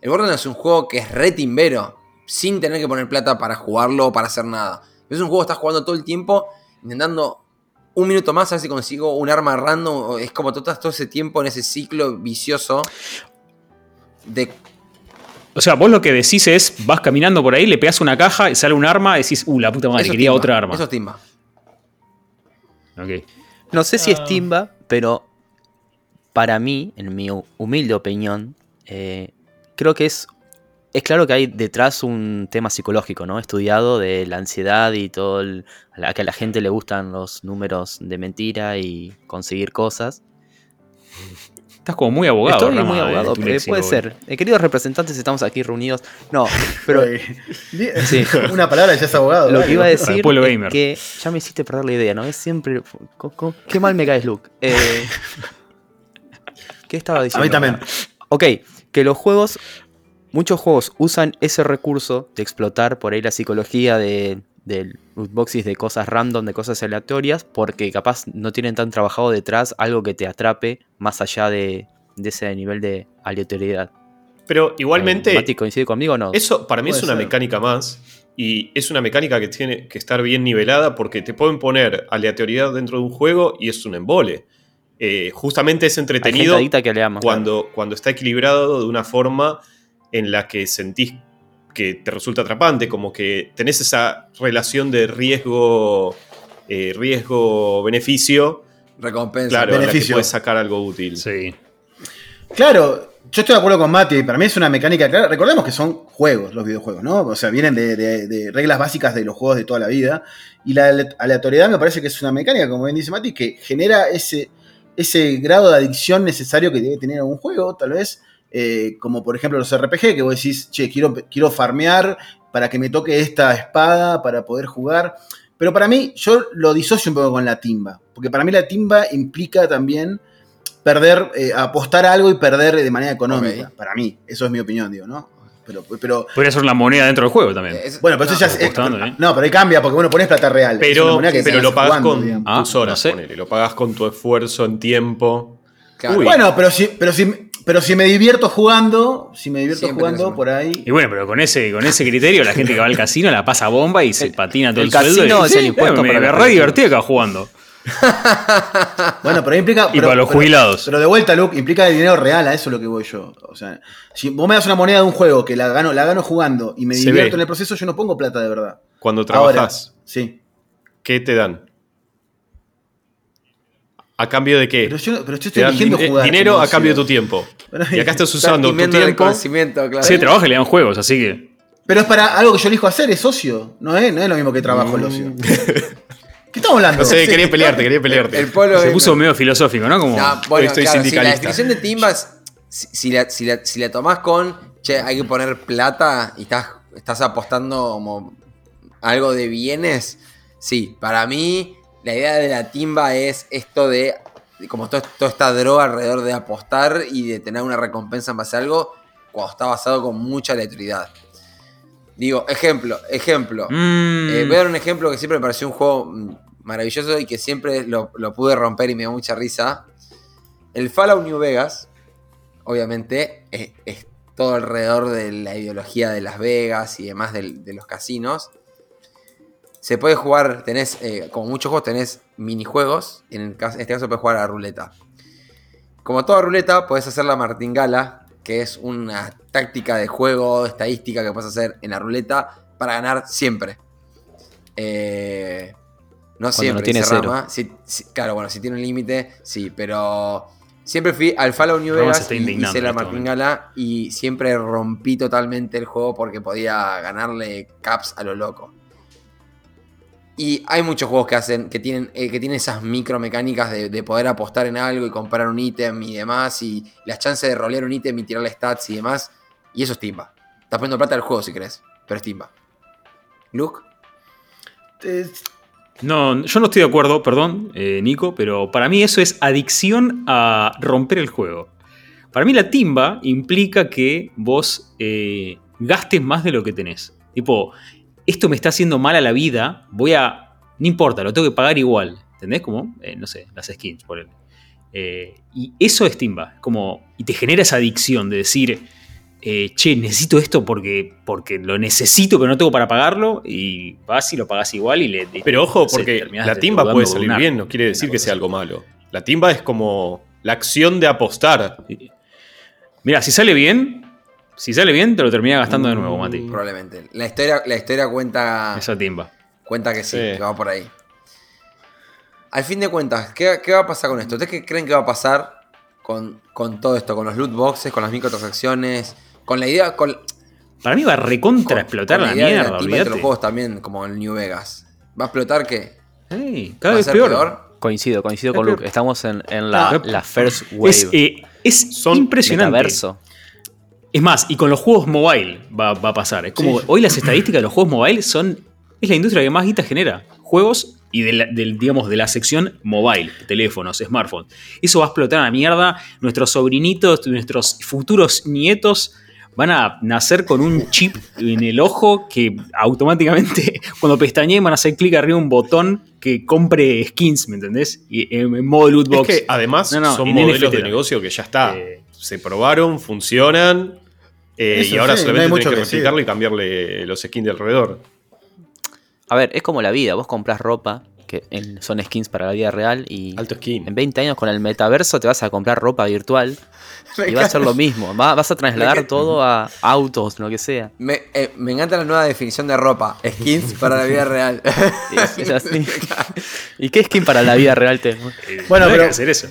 Speaker 1: El Borderlands es un juego que es re timbero. Sin tener que poner plata para jugarlo o para hacer nada. Es un juego que estás jugando todo el tiempo. Intentando un minuto más a ver si consigo un arma random. Es como tú estás todo ese tiempo en ese ciclo vicioso. De
Speaker 2: O sea, vos lo que decís es, vas caminando por ahí, le pegas una caja y sale un arma, decís, uh, la puta madre,
Speaker 1: eso
Speaker 2: quería
Speaker 1: timba,
Speaker 2: otra arma.
Speaker 1: Eso es timba.
Speaker 2: Ok.
Speaker 4: No sé si
Speaker 2: Ah.
Speaker 4: es timba, pero para mí, en mi hu- humilde opinión, eh, creo que es. Es claro que hay detrás un tema psicológico, ¿no? Estudiado de la ansiedad y todo el, a la que a la gente le gustan los números de mentira y conseguir cosas.
Speaker 2: Estás como muy abogado.
Speaker 4: Estoy
Speaker 2: Rama,
Speaker 4: muy
Speaker 2: de
Speaker 4: abogado, eh, puede ser. Eh, queridos representantes, estamos aquí reunidos. No, pero [LAUGHS]
Speaker 3: Eh,
Speaker 4: Sí. [LAUGHS]
Speaker 3: Una palabra y ya es abogado.
Speaker 4: Lo que iba a decir
Speaker 2: el pueblo
Speaker 4: es
Speaker 2: gamer.
Speaker 4: que ya me hiciste perder la idea, ¿no? Es siempre... Qué mal me caes, Luke. Eh, [LAUGHS] ¿Qué estaba
Speaker 3: A
Speaker 4: diciendo?
Speaker 3: mí también.
Speaker 4: Ok, que los juegos, muchos juegos usan ese recurso de explotar por ahí la psicología de, del loot boxes, de cosas random, de cosas aleatorias, porque capaz no tienen tan trabajado detrás algo que te atrape más allá de, de ese nivel de aleatoriedad.
Speaker 5: Pero igualmente,
Speaker 4: Mati, ¿coincide conmigo o no?
Speaker 5: eso para mí es una
Speaker 3: ser.
Speaker 5: mecánica más. Y es una mecánica que tiene que estar bien nivelada porque te pueden poner aleatoriedad dentro de un juego y es un embole. eh, justamente es entretenido
Speaker 4: adicta que le ama.
Speaker 5: cuando, cuando está equilibrado de una forma en la que sentís que te resulta atrapante, como que tenés esa relación de riesgo, eh, riesgo-beneficio,
Speaker 1: Recompensa.
Speaker 5: claro, en la que
Speaker 3: Beneficio.
Speaker 5: puedes sacar algo útil.
Speaker 2: Sí.
Speaker 3: Claro, yo estoy de acuerdo con Mati. Para mí es una mecánica clara. Recordemos que son juegos los videojuegos, ¿no? O sea, vienen de, de- de reglas básicas de los juegos de toda la vida. Y la ale- aleatoriedad me parece que es una mecánica, como bien dice Mati, que genera ese, ese grado de adicción necesario que debe tener un juego, tal vez. Eh, como por ejemplo los RPG, que vos decís, che, quiero, quiero farmear para que me toque esta espada para poder jugar. Pero para mí, yo lo disocio un poco con la timba. Porque para mí la timba implica también perder, eh, apostar a algo y perder de manera económica. Para mí, eso es mi opinión, digo, ¿no? Pero, pero
Speaker 2: Podría ser la moneda dentro del juego también.
Speaker 1: Es-
Speaker 3: bueno, pero eso ya es.
Speaker 2: ¿eh?
Speaker 3: No, pero ahí cambia, porque bueno, pones plata real. Una
Speaker 5: Pero,
Speaker 3: que
Speaker 5: pero lo pagas
Speaker 3: jugando,
Speaker 5: con
Speaker 3: digamos.
Speaker 2: Ah,
Speaker 5: tus horas,
Speaker 2: no sé.
Speaker 5: ponele, lo pagas con tu esfuerzo en tiempo.
Speaker 1: claro.
Speaker 3: Bueno, pero si, pero si, pero si me divierto jugando, si me divierto
Speaker 1: Siempre
Speaker 3: jugando por ahí.
Speaker 2: Y bueno, pero con ese, con ese criterio, la gente que va al casino la pasa bomba y se patina todo el,
Speaker 4: el casino
Speaker 2: sueldo. y-
Speaker 4: es el impuesto
Speaker 2: me,
Speaker 4: para
Speaker 2: me re divertí acá jugando. [LAUGHS]
Speaker 3: Bueno, pero implica.
Speaker 2: Y
Speaker 3: pero-
Speaker 2: para los
Speaker 3: pero-
Speaker 2: jubilados.
Speaker 3: Pero de vuelta, Luke, implica dinero real, a eso es lo que voy yo. O sea, si vos me das una moneda de un juego que la gano, la gano jugando y me divierto en el proceso, yo no pongo plata de verdad.
Speaker 5: Cuando
Speaker 3: Ahora,
Speaker 5: trabajas,
Speaker 3: sí.
Speaker 5: ¿qué te dan? ¿A cambio de qué?
Speaker 3: Pero yo, pero yo
Speaker 5: Te
Speaker 3: estoy eligiendo
Speaker 5: din-
Speaker 3: jugar.
Speaker 5: dinero a cambio de tu tiempo. Y acá estás
Speaker 1: Está [LAUGHS]
Speaker 5: usando tu tiempo.
Speaker 1: conocimiento, claro.
Speaker 2: Sí, trabaja y le dan juegos, así que.
Speaker 3: Pero es para algo que yo elijo hacer, es ocio. No es, no es lo mismo que trabajo el ocio. [LAUGHS] ¿Qué estamos hablando?
Speaker 5: Mm. No sé, quería pelearte, quería pelearte.
Speaker 1: El polo
Speaker 2: Se puso medio filosófico, ¿no? Como.
Speaker 1: No, bueno,
Speaker 5: estoy
Speaker 1: claro, sí, la
Speaker 5: sindicalista.
Speaker 1: definición de timba es. Si, si la, si, la, si la tomás con. Che, hay que poner plata y estás, estás apostando como algo de bienes. Sí, para mí la idea de la timba es esto de. como todo- toda esta droga alrededor de apostar y de tener una recompensa en base a algo cuando está basado con mucha aleatoriedad. Digo, ejemplo, ejemplo.
Speaker 2: Mm,
Speaker 1: Eh, voy a dar un ejemplo que siempre me pareció un juego mm, maravilloso y que siempre lo, lo pude romper y me dio mucha risa. El Fallout New Vegas, obviamente, es, es todo alrededor de la ideología de Las Vegas y demás de, los casinos. Se puede jugar, tenés, eh, como muchos juegos, tenés minijuegos. En, el caso- en este caso puedes jugar a la ruleta. Como toda ruleta, puedes hacer la martingala, que es una táctica de juego, estadística que puedes hacer en la ruleta para ganar siempre. Eh, no siempre,
Speaker 4: no tiene cero.
Speaker 1: Rama. Si- si- claro, bueno, si tiene un límite, sí, pero siempre fui al Fallout New Vegas y hice la
Speaker 2: este
Speaker 1: martingala y siempre rompí totalmente el juego porque podía ganarle caps a lo loco. Y hay muchos juegos que hacen, que tienen, eh, que tienen esas micromecánicas de, de poder apostar en algo y comprar un ítem y demás. Y las chances de rolear un ítem y tirarle stats y demás. Y eso es timba. Estás poniendo plata al juego si querés. Pero es timba. Luke.
Speaker 3: Eh,
Speaker 2: No, yo no estoy de acuerdo, perdón, eh, Nico, pero para mí eso es adicción a romper el juego. Para mí la timba implica que vos eh, gastes más de lo que tenés. Tipo, esto me está haciendo mal a la vida, voy a... No importa, lo tengo que pagar igual. ¿Entendés? Como, eh, no sé, las skins, por él. y eso es timba. Como, y te genera esa adicción de decir, eh, che, necesito esto porque, porque lo necesito, pero no tengo para pagarlo. Y vas y lo pagas igual y le.
Speaker 5: Pero ojo,
Speaker 2: no sé,
Speaker 5: porque la timba puede salir
Speaker 2: una-
Speaker 5: bien, no quiere decir que sea algo malo. La timba es como la acción de apostar.
Speaker 2: Mira, si sale bien, si sale bien, te lo terminas gastando de nuevo, Mati.
Speaker 1: Probablemente. La historia, la historia cuenta,
Speaker 2: Esa timba.
Speaker 1: cuenta que sí,
Speaker 5: Sí.
Speaker 1: que va por ahí. Al fin de cuentas, ¿qué, qué va a pasar con esto? ¿Ustedes qué creen que va a pasar con, con todo esto? Con los loot boxes, con las microtransacciones, con la idea. Con,
Speaker 2: Para mí va a recontra
Speaker 1: con-
Speaker 2: explotar
Speaker 1: con
Speaker 2: la,
Speaker 1: idea de
Speaker 2: mierda, olvídate.
Speaker 1: los juegos también, como el New Vegas. ¿Va a explotar qué?
Speaker 2: Ey, cada
Speaker 1: ¿Va a
Speaker 2: vez
Speaker 1: ser
Speaker 2: peor.
Speaker 4: Coincido, coincido
Speaker 2: Es
Speaker 4: con
Speaker 2: peor.
Speaker 4: Luke. Estamos en, en la, la first wave.
Speaker 2: Es, eh, es
Speaker 5: Son
Speaker 2: impresionante.
Speaker 4: metaverso.
Speaker 2: Es más, y con los juegos mobile va, va a pasar. Es como
Speaker 3: Sí.
Speaker 2: hoy las estadísticas de los juegos mobile son. Es la industria que más guita genera. Juegos y de la, del, digamos, de la sección mobile, teléfonos, smartphones. Eso va a explotar a la mierda. Nuestros sobrinitos, nuestros futuros nietos van a nacer con un chip en el ojo que automáticamente, [LAUGHS] cuando pestañeen, van a hacer clic arriba un botón que compre skins, ¿me entendés? Y en, en modo loot box.
Speaker 5: Es que además
Speaker 2: No, no,
Speaker 5: son modelos
Speaker 2: NFT
Speaker 5: de negocio que ya está.
Speaker 2: Eh,
Speaker 5: Se probaron, funcionan. Eh,
Speaker 3: Eso
Speaker 5: y ahora
Speaker 3: sí, no hay
Speaker 5: solamente
Speaker 3: mucho
Speaker 5: tenés que replicarlo y cambiarle los skins de alrededor.
Speaker 4: A ver, es como la vida. Vos comprás ropa que en- son skins para la vida real y
Speaker 5: Alto skin.
Speaker 4: en 20 años con el metaverso te vas a comprar ropa virtual [LAUGHS]
Speaker 1: Me
Speaker 4: y va a ser lo mismo. Va- vas a trasladar todo a autos, lo que sea.
Speaker 1: Me, eh, me encanta la nueva definición de ropa. Skins para la vida real. [LAUGHS]
Speaker 4: Es, es así. [LAUGHS] ¿Y qué skin para la vida real te?
Speaker 5: Eh,
Speaker 3: Bueno,
Speaker 5: no hay
Speaker 3: pero-
Speaker 5: que hacer eso.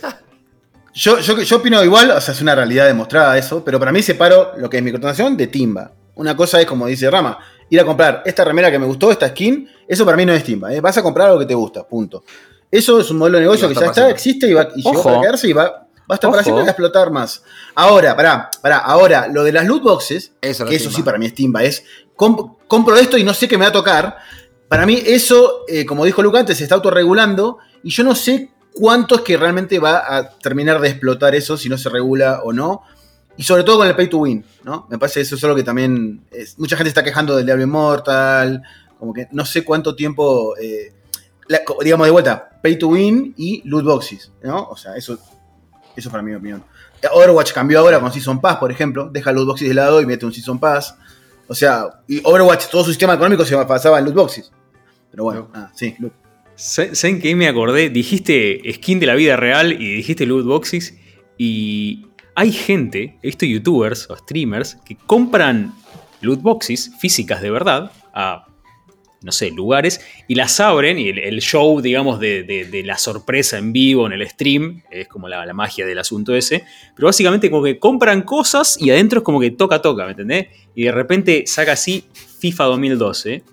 Speaker 3: Yo, yo, yo opino igual, o sea, es una realidad demostrada eso, pero para mí separo lo que es microtransacción de timba. Una cosa es, como dice Rama, ir a comprar esta remera que me gustó, esta skin, eso para mí no es timba. ¿eh? Vas a comprar algo que te gusta, punto. Eso es un modelo de negocio que ya está,
Speaker 1: para
Speaker 3: existe y, va, y llegó para quedarse y va, va a estar para
Speaker 4: Ojo.
Speaker 3: siempre y va a explotar más. Ahora, pará, pará, ahora, lo de las loot boxes,
Speaker 1: Eso
Speaker 3: que
Speaker 1: es
Speaker 3: eso
Speaker 1: timba.
Speaker 3: sí para mí es timba, es comp- compro esto y no sé qué me va a tocar. Para mí eso, eh, como dijo Luca antes, se está autorregulando y yo no sé cuánto es que realmente va a terminar de explotar eso si no se regula o no. Y sobre todo con el pay to win, ¿no? Me parece que eso es algo que también es- mucha gente está quejando del Diablo Immortal, como que no sé cuánto tiempo, eh, la- digamos de vuelta, pay to win y loot boxes, ¿no? O sea, eso, eso para mi opinión. Overwatch cambió ahora con Season Pass, por ejemplo, deja loot boxes de lado y mete un Season Pass. O sea, y Overwatch, todo su sistema económico se basaba en loot boxes. Pero bueno, ah, sí, loot.
Speaker 2: Sa- ¿Saben qué me acordé? Dijiste skin de la vida real y dijiste loot boxes. Y hay gente, visto youtubers o streamers, que compran loot boxes físicas de verdad a, no sé, lugares y las abren. Y el, show, digamos, de, de- de la sorpresa en vivo en el stream es como la, la magia del asunto ese. Pero básicamente, como que compran cosas y adentro es como que toca, toca, ¿me entendés? Y de repente saca así FIFA 2012.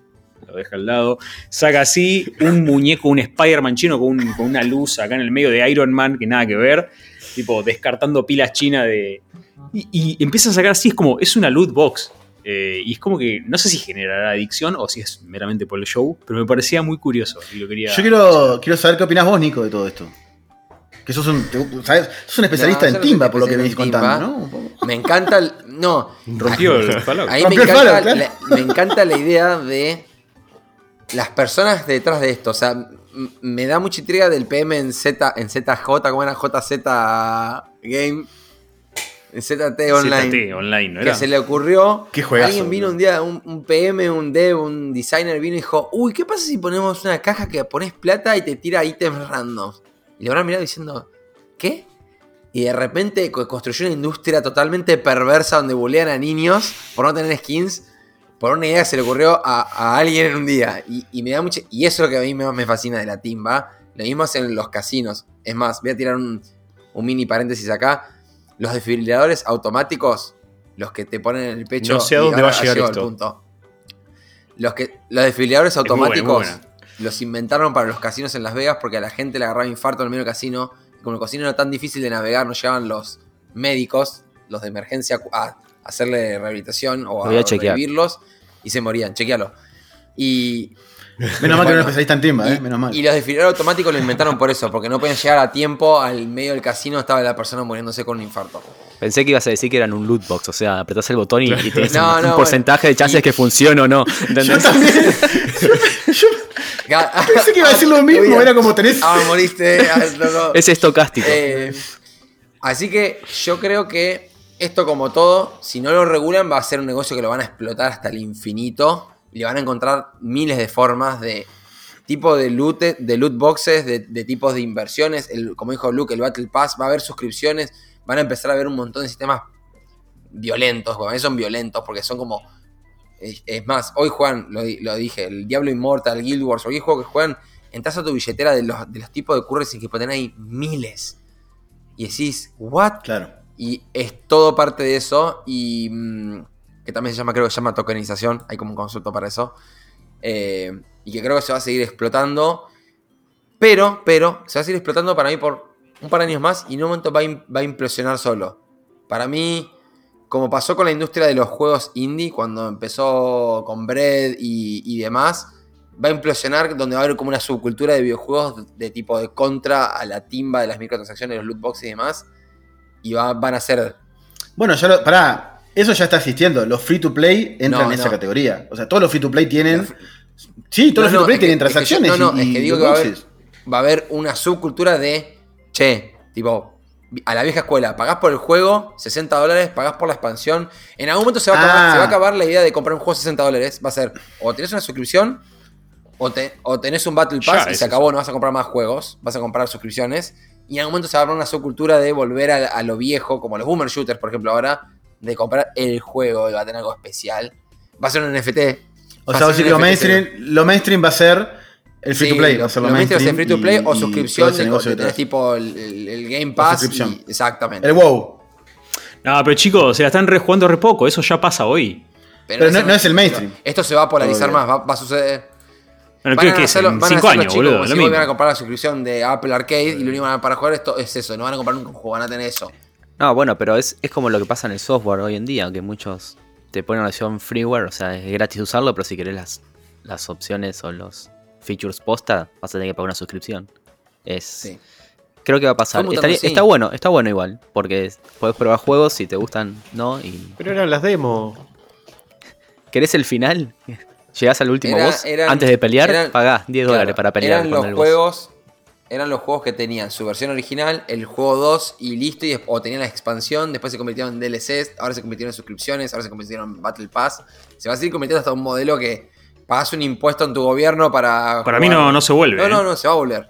Speaker 2: Lo deja al lado saca así un muñeco, un Spider-Man chino con, un- con una luz acá en el medio de Iron Man que nada que ver, tipo descartando pilas chinas de... Y, y empieza a sacar así, es como, es una loot box. Eh, y es como que, no sé si generará adicción o si es meramente por el show, pero me parecía muy curioso y lo quería...
Speaker 3: Yo quiero, quiero saber qué opinás vos, Nico, de todo esto. Que sos un, te- ¿sabes? Sos un especialista
Speaker 1: No,
Speaker 3: en timba, por lo que venís contando. ¿no?
Speaker 1: Me encanta el. No.
Speaker 2: Rompió el [LAUGHS] palo.
Speaker 1: Ahí me
Speaker 3: Rompió el
Speaker 1: encanta,
Speaker 3: palo, claro.
Speaker 1: la, me encanta la idea de las personas detrás de esto. O sea, me da mucha intriga del PM en Z, en ZJ, ¿cómo era? JZ Game. En ZT Online.
Speaker 2: ZT online, ¿no
Speaker 1: que
Speaker 2: era?
Speaker 1: se le ocurrió.
Speaker 3: Qué juegazo,
Speaker 1: Alguien vino un día, un, un PM, un dev, un designer vino y dijo: Uy, ¿qué pasa si ponemos una caja que pones plata y te tira ítems random? Y le habrán mirado diciendo: ¿Qué? Y de repente co- construyó una industria totalmente perversa donde bulean a niños por no tener skins. Por una idea que se le ocurrió a, a alguien en un día. Y, y me da mucha. Y eso es lo que a mí más me fascina de la timba. Lo mismo hacen en los casinos. Es más, voy a tirar un, un mini paréntesis acá. Los desfibriladores automáticos, los que te ponen en el pecho.
Speaker 5: No sé a dónde va a llegar esto.
Speaker 1: punto. Los, que, los desfibriladores automáticos
Speaker 2: buena.
Speaker 1: los inventaron para los casinos en Las Vegas porque a la gente le agarraba infarto en el medio del casino. Y como el casino era tan difícil de navegar, no llegaban los médicos, los de emergencia, a hacerle rehabilitación o a
Speaker 4: a
Speaker 1: revivirlos y se morían. Chequealo. Y,
Speaker 3: Menos mal que no especialista en timba,
Speaker 1: y,
Speaker 3: ¿eh? Menos mal.
Speaker 1: y los desfibriladores automáticos lo inventaron por eso, porque no podían llegar a tiempo al medio del casino, estaba la persona muriéndose con un infarto.
Speaker 4: Pensé que ibas a decir que eran un loot box, o sea, apretás el botón y, y tenés
Speaker 1: No,
Speaker 4: un,
Speaker 1: no,
Speaker 4: un porcentaje de chances
Speaker 1: Y-
Speaker 4: que funcione o no. ¿entendés? [LAUGHS]
Speaker 3: Yo también. yo pensé que iba a decir lo mismo, era como tenés.
Speaker 1: Ah, moriste. ah.
Speaker 4: Es estocástico.
Speaker 1: Eh, así que yo creo que esto, como todo, si no lo regulan, va a ser un negocio que lo van a explotar hasta el infinito. Y le van a encontrar miles de formas de tipo de loot, de loot boxes, de, de tipos de inversiones. El, como dijo Luke, el Battle Pass, va a haber suscripciones. Van a empezar a ver un montón de sistemas violentos. Mí son violentos porque son como. Es más, hoy di- lo dije, el Diablo Immortal, Guild Wars, hoy juego que juegan, entras a tu billetera de los, de los tipos de currency que pueden ahí miles. Y decís, ¿what?
Speaker 3: Claro.
Speaker 1: Y es todo parte de eso. Y mm, que también se llama, creo que se llama tokenización. Hay como un concepto para eso. Eh, y que creo que se va a seguir explotando. Pero, pero, se va a seguir explotando para mí por un par de años más. Y en un momento va a, va a implosionar solo. Para mí, como pasó con la industria de los juegos indie, cuando empezó con Bread y, y demás, va a implosionar donde va a haber como una subcultura de videojuegos de tipo de contra a la timba de las microtransacciones, los loot boxes y demás. Y va- van a ser
Speaker 3: Bueno, ya lo. Pará, eso ya está existiendo. Los free to play entran
Speaker 1: No,
Speaker 3: en esa
Speaker 1: no.
Speaker 3: categoría. O sea, todos los free to play tienen. Sí, todos
Speaker 1: No,
Speaker 3: los free to play
Speaker 1: no, es
Speaker 3: tienen
Speaker 1: que- es que yo-
Speaker 3: transacciones.
Speaker 1: no, no,
Speaker 3: y,
Speaker 1: es que
Speaker 3: y
Speaker 1: digo que va a haber-
Speaker 3: boxes.
Speaker 1: va a haber una subcultura de, che, tipo, a la vieja escuela, pagás por el juego, 60 dólares, pagás por la expansión. En algún momento se va, a acabar,
Speaker 3: Ah.
Speaker 1: se va a acabar la idea de comprar un juego 60 dólares. Va a ser, o tenés una suscripción, o, te- o tenés un Battle
Speaker 2: Ya,
Speaker 1: Pass y
Speaker 2: es
Speaker 1: se acabó, no vas a comprar más juegos, vas a comprar suscripciones. Y en algún momento se va a una subcultura de volver a, a lo viejo, como los boomer shooters, por ejemplo, ahora, de comprar el juego y va a tener algo especial. Va a ser un NFT.
Speaker 3: O sea, lo mainstream, lo mainstream va a ser el free
Speaker 1: Sí,
Speaker 3: to play.
Speaker 1: lo-
Speaker 3: va a ser
Speaker 1: lo
Speaker 3: lo
Speaker 1: mainstream va a ser free to play
Speaker 3: y-
Speaker 1: o suscripción de,
Speaker 3: negocio
Speaker 1: tenés tipo el, el- el Game Pass.
Speaker 3: suscripción.
Speaker 1: y- exactamente.
Speaker 3: El WoW.
Speaker 2: No, pero chicos, se la están rejugando re poco. Eso ya pasa hoy.
Speaker 3: Pero no- no es el mainstream.
Speaker 1: Esto se va a polarizar más, va, va a suceder.
Speaker 2: Bueno,
Speaker 1: Van
Speaker 2: creo
Speaker 1: a
Speaker 2: que es
Speaker 1: hacerlo-
Speaker 2: en
Speaker 1: van a
Speaker 2: 5
Speaker 1: hacer los
Speaker 2: años,
Speaker 1: chicos
Speaker 2: boludo.
Speaker 1: como
Speaker 2: Lo
Speaker 1: si
Speaker 2: mismo.
Speaker 1: vuelvan a comprar la suscripción de Apple Arcade y lo único que van a para jugar esto es eso, no van a comprar nunca un juego, van a tener eso.
Speaker 4: No, bueno, pero es, es como lo que pasa en el software hoy en día, que muchos te ponen la opción freeware, o sea, es gratis usarlo, pero si querés las, las opciones o los features posta, vas a tener que pagar una suscripción. Es,
Speaker 1: Sí.
Speaker 4: Creo que va a pasar.
Speaker 1: Sí.
Speaker 4: Está bueno, está bueno igual, porque podés probar juegos si te gustan, ¿no? Y
Speaker 5: Pero eran las demos.
Speaker 4: ¿Querés el final? Llegás al último
Speaker 1: Era-
Speaker 4: boss,
Speaker 1: eran-
Speaker 4: antes de pelear,
Speaker 1: eran-
Speaker 4: pagás 10 dólares para pelear
Speaker 1: Eran
Speaker 4: con
Speaker 1: los
Speaker 4: el boss.
Speaker 1: juegos, eran los juegos que tenían su versión original, el juego 2 y listo, y o tenían la expansión, después se convirtieron en DLCs, ahora se convirtieron en suscripciones, ahora se convirtieron en Battle Pass. Se va a seguir convirtiendo hasta un modelo que pagas un impuesto en tu gobierno para.
Speaker 2: Para mí
Speaker 1: jugar.
Speaker 2: no, no se vuelve.
Speaker 1: No,
Speaker 2: ¿eh?
Speaker 1: no, no, se va a volver.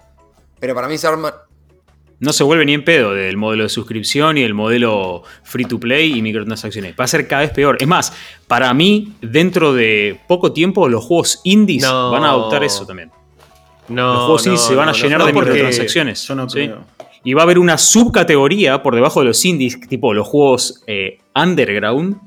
Speaker 1: Pero para mí se arma.
Speaker 2: No se vuelve ni en pedo del modelo de suscripción y el modelo free to play y microtransacciones. Va a ser cada vez peor. Es más, para mí, dentro de poco tiempo, los juegos indies
Speaker 5: No.
Speaker 2: van a adoptar eso también.
Speaker 5: No,
Speaker 2: los juegos
Speaker 5: no,
Speaker 2: indies se van a
Speaker 5: no,
Speaker 2: llenar
Speaker 5: no,
Speaker 2: de microtransacciones.
Speaker 3: Yo no
Speaker 2: ¿sí?
Speaker 3: creo.
Speaker 2: Y va a haber una subcategoría por debajo de los indies, tipo los juegos eh, underground,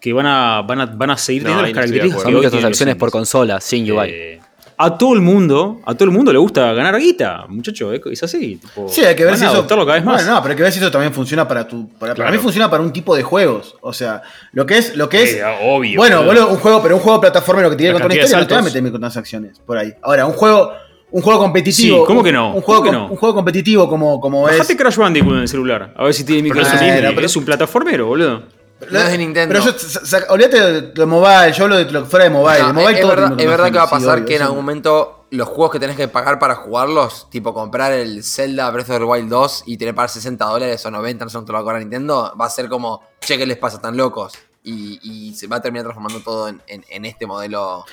Speaker 2: que van a, van a, van a seguir
Speaker 5: No,
Speaker 2: teniendo las características
Speaker 4: Son microtransacciones por consola, sin UI.
Speaker 2: Eh, a todo el mundo, a todo el mundo le gusta ganar guita, muchacho, eh, es así. tipo,
Speaker 3: Sí, hay que ver si eso.
Speaker 2: cada vez más.
Speaker 3: Bueno, no, pero hay que ver si eso también funciona para tu. Para, mí funciona para un tipo de juegos. O sea, lo que es. Lo que es
Speaker 2: Eh, obvio.
Speaker 3: bueno,
Speaker 2: boludo.
Speaker 3: boludo, un juego, pero un juego plataformero que te quiere
Speaker 2: La
Speaker 3: contar una historia no te va a meter microtransacciones por ahí. Ahora, un juego. Un juego competitivo.
Speaker 2: Sí, ¿cómo que no?
Speaker 3: Un juego,
Speaker 2: ¿Cómo que no?
Speaker 3: un juego competitivo como, como es.
Speaker 2: Bajate Crash Bandicoot en el celular, a ver si tiene microtransacciones.
Speaker 3: bueno, pero-
Speaker 2: Es un plataformero, boludo.
Speaker 1: No es de Nintendo.
Speaker 3: Pero yo, olvídate de lo mobile, yo hablo de lo que fuera de mobile.
Speaker 1: No,
Speaker 3: de mobile
Speaker 1: es,
Speaker 3: todo
Speaker 1: verdad, es verdad que va a pasar
Speaker 3: sí,
Speaker 1: que en algún momento los juegos que tenés que pagar para jugarlos, tipo comprar el Zelda Breath of the Wild 2 y tener que pagar 60 dólares o 90, no sé cuánto lo va a cobrar Nintendo, va a ser como, che, ¿qué les pasa tan locos? Y, y se va a terminar transformando todo en, en- en este modelo.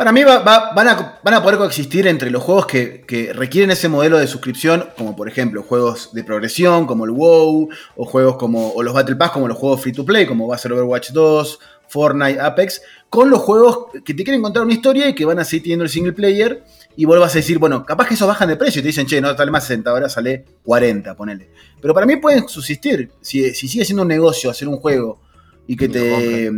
Speaker 3: Para mí va- va- van, a, van a poder coexistir entre los juegos que, que requieren ese modelo de suscripción, como por ejemplo juegos de progresión, como el WoW, o juegos como o los Battle Pass, como los juegos free to play, como va a ser Overwatch 2, Fortnite, Apex, con los juegos que te quieren contar una historia y que van a seguir teniendo el single player, y vuelvas a decir, bueno, capaz que esos bajan de precio y te dicen, che, no sale más 60, ahora sale 40, ponele. Pero para mí pueden subsistir. Si, si sigue siendo un negocio hacer un juego y que te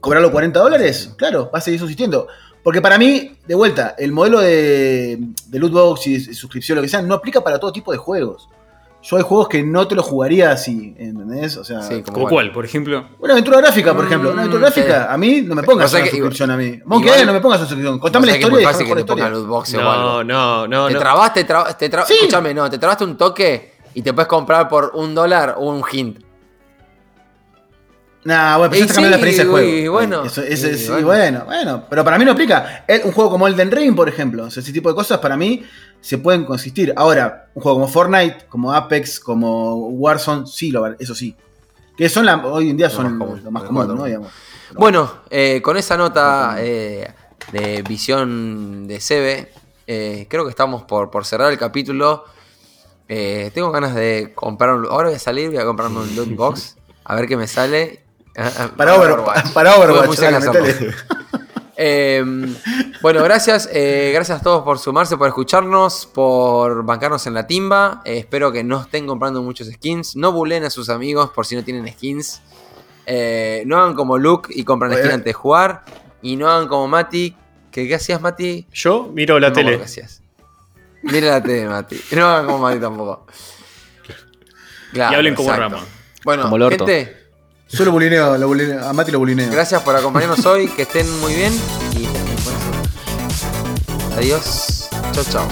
Speaker 3: cobrarlo 40 dólares, claro, va a seguir subsistiendo. Porque para mí, de vuelta, el modelo de, de loot box y de suscripción, lo que sea, no aplica para todo tipo de juegos. Yo hay juegos que no te los jugaría así, ¿entendés? O sea,
Speaker 1: Sí,
Speaker 2: ¿Como cuál, por ejemplo?
Speaker 3: una aventura gráfica, por
Speaker 1: Mm,
Speaker 3: ejemplo. Una aventura
Speaker 1: sí.
Speaker 3: gráfica, a mí no me pongas
Speaker 1: O sea
Speaker 3: una
Speaker 1: que-
Speaker 3: suscripción a mí. Monkey
Speaker 1: igual-
Speaker 3: Island no me pongas una suscripción. Contame
Speaker 1: O
Speaker 3: la
Speaker 1: sea que es
Speaker 3: historia y
Speaker 1: muy fácil que te pongan
Speaker 3: historia.
Speaker 1: loot box o
Speaker 5: No,
Speaker 1: algo.
Speaker 5: no, no.
Speaker 1: te
Speaker 5: no.
Speaker 1: te tra-
Speaker 3: Sí.
Speaker 1: escúchame, no, te trabaste un toque y te puedes comprar por un dólar un hint.
Speaker 3: Nah, bueno, pero ya está cambiando la experiencia del juego.
Speaker 1: y bueno,
Speaker 3: Eso- ese-
Speaker 1: y
Speaker 3: sí,
Speaker 1: bueno.
Speaker 3: bueno. bueno, Pero para mí no aplica. El- un juego como Elden Ring, por ejemplo. o sea, ese tipo de cosas para mí se pueden consistir. Ahora, un juego como Fortnite, como Apex, como Warzone, sí, lo, eso sí. Que son la, hoy en día
Speaker 1: Lo
Speaker 3: son
Speaker 1: más
Speaker 3: lo,
Speaker 1: común,
Speaker 3: lo más común. ¿no? Digamos.
Speaker 1: Bueno, eh, con esa nota eh, de visión de Sebe, eh, creo que estamos por, por cerrar el capítulo. Eh, tengo ganas de comprar un... Ahora voy a salir, voy a comprarme un loot box. A ver qué me sale. Ah, ah,
Speaker 3: Para, Over- para Overwatch.
Speaker 1: Eh, [LAUGHS] bueno, gracias. eh, gracias a todos por sumarse, por escucharnos, por bancarnos en la timba. Eh, espero que no estén comprando muchos skins. No bulen a sus amigos por si no tienen skins. Eh, no hagan como Luke y compran
Speaker 3: Oye.
Speaker 1: skin antes de jugar. Y no hagan como Mati. ¿Qué, qué hacías, Mati?
Speaker 5: Yo miro la
Speaker 1: No
Speaker 5: tele.
Speaker 1: hacías. Mira la tele, Mati. No hagan como Mati tampoco. Claro,
Speaker 2: y hablen como
Speaker 1: exacto.
Speaker 2: Rama.
Speaker 1: Bueno,
Speaker 4: Como
Speaker 1: gente,
Speaker 3: Yo lo bulineo, lo bulineo, a Mati lo bulineo.
Speaker 1: gracias por acompañarnos hoy. Que estén muy bien. Y. Adiós. Chao, chao.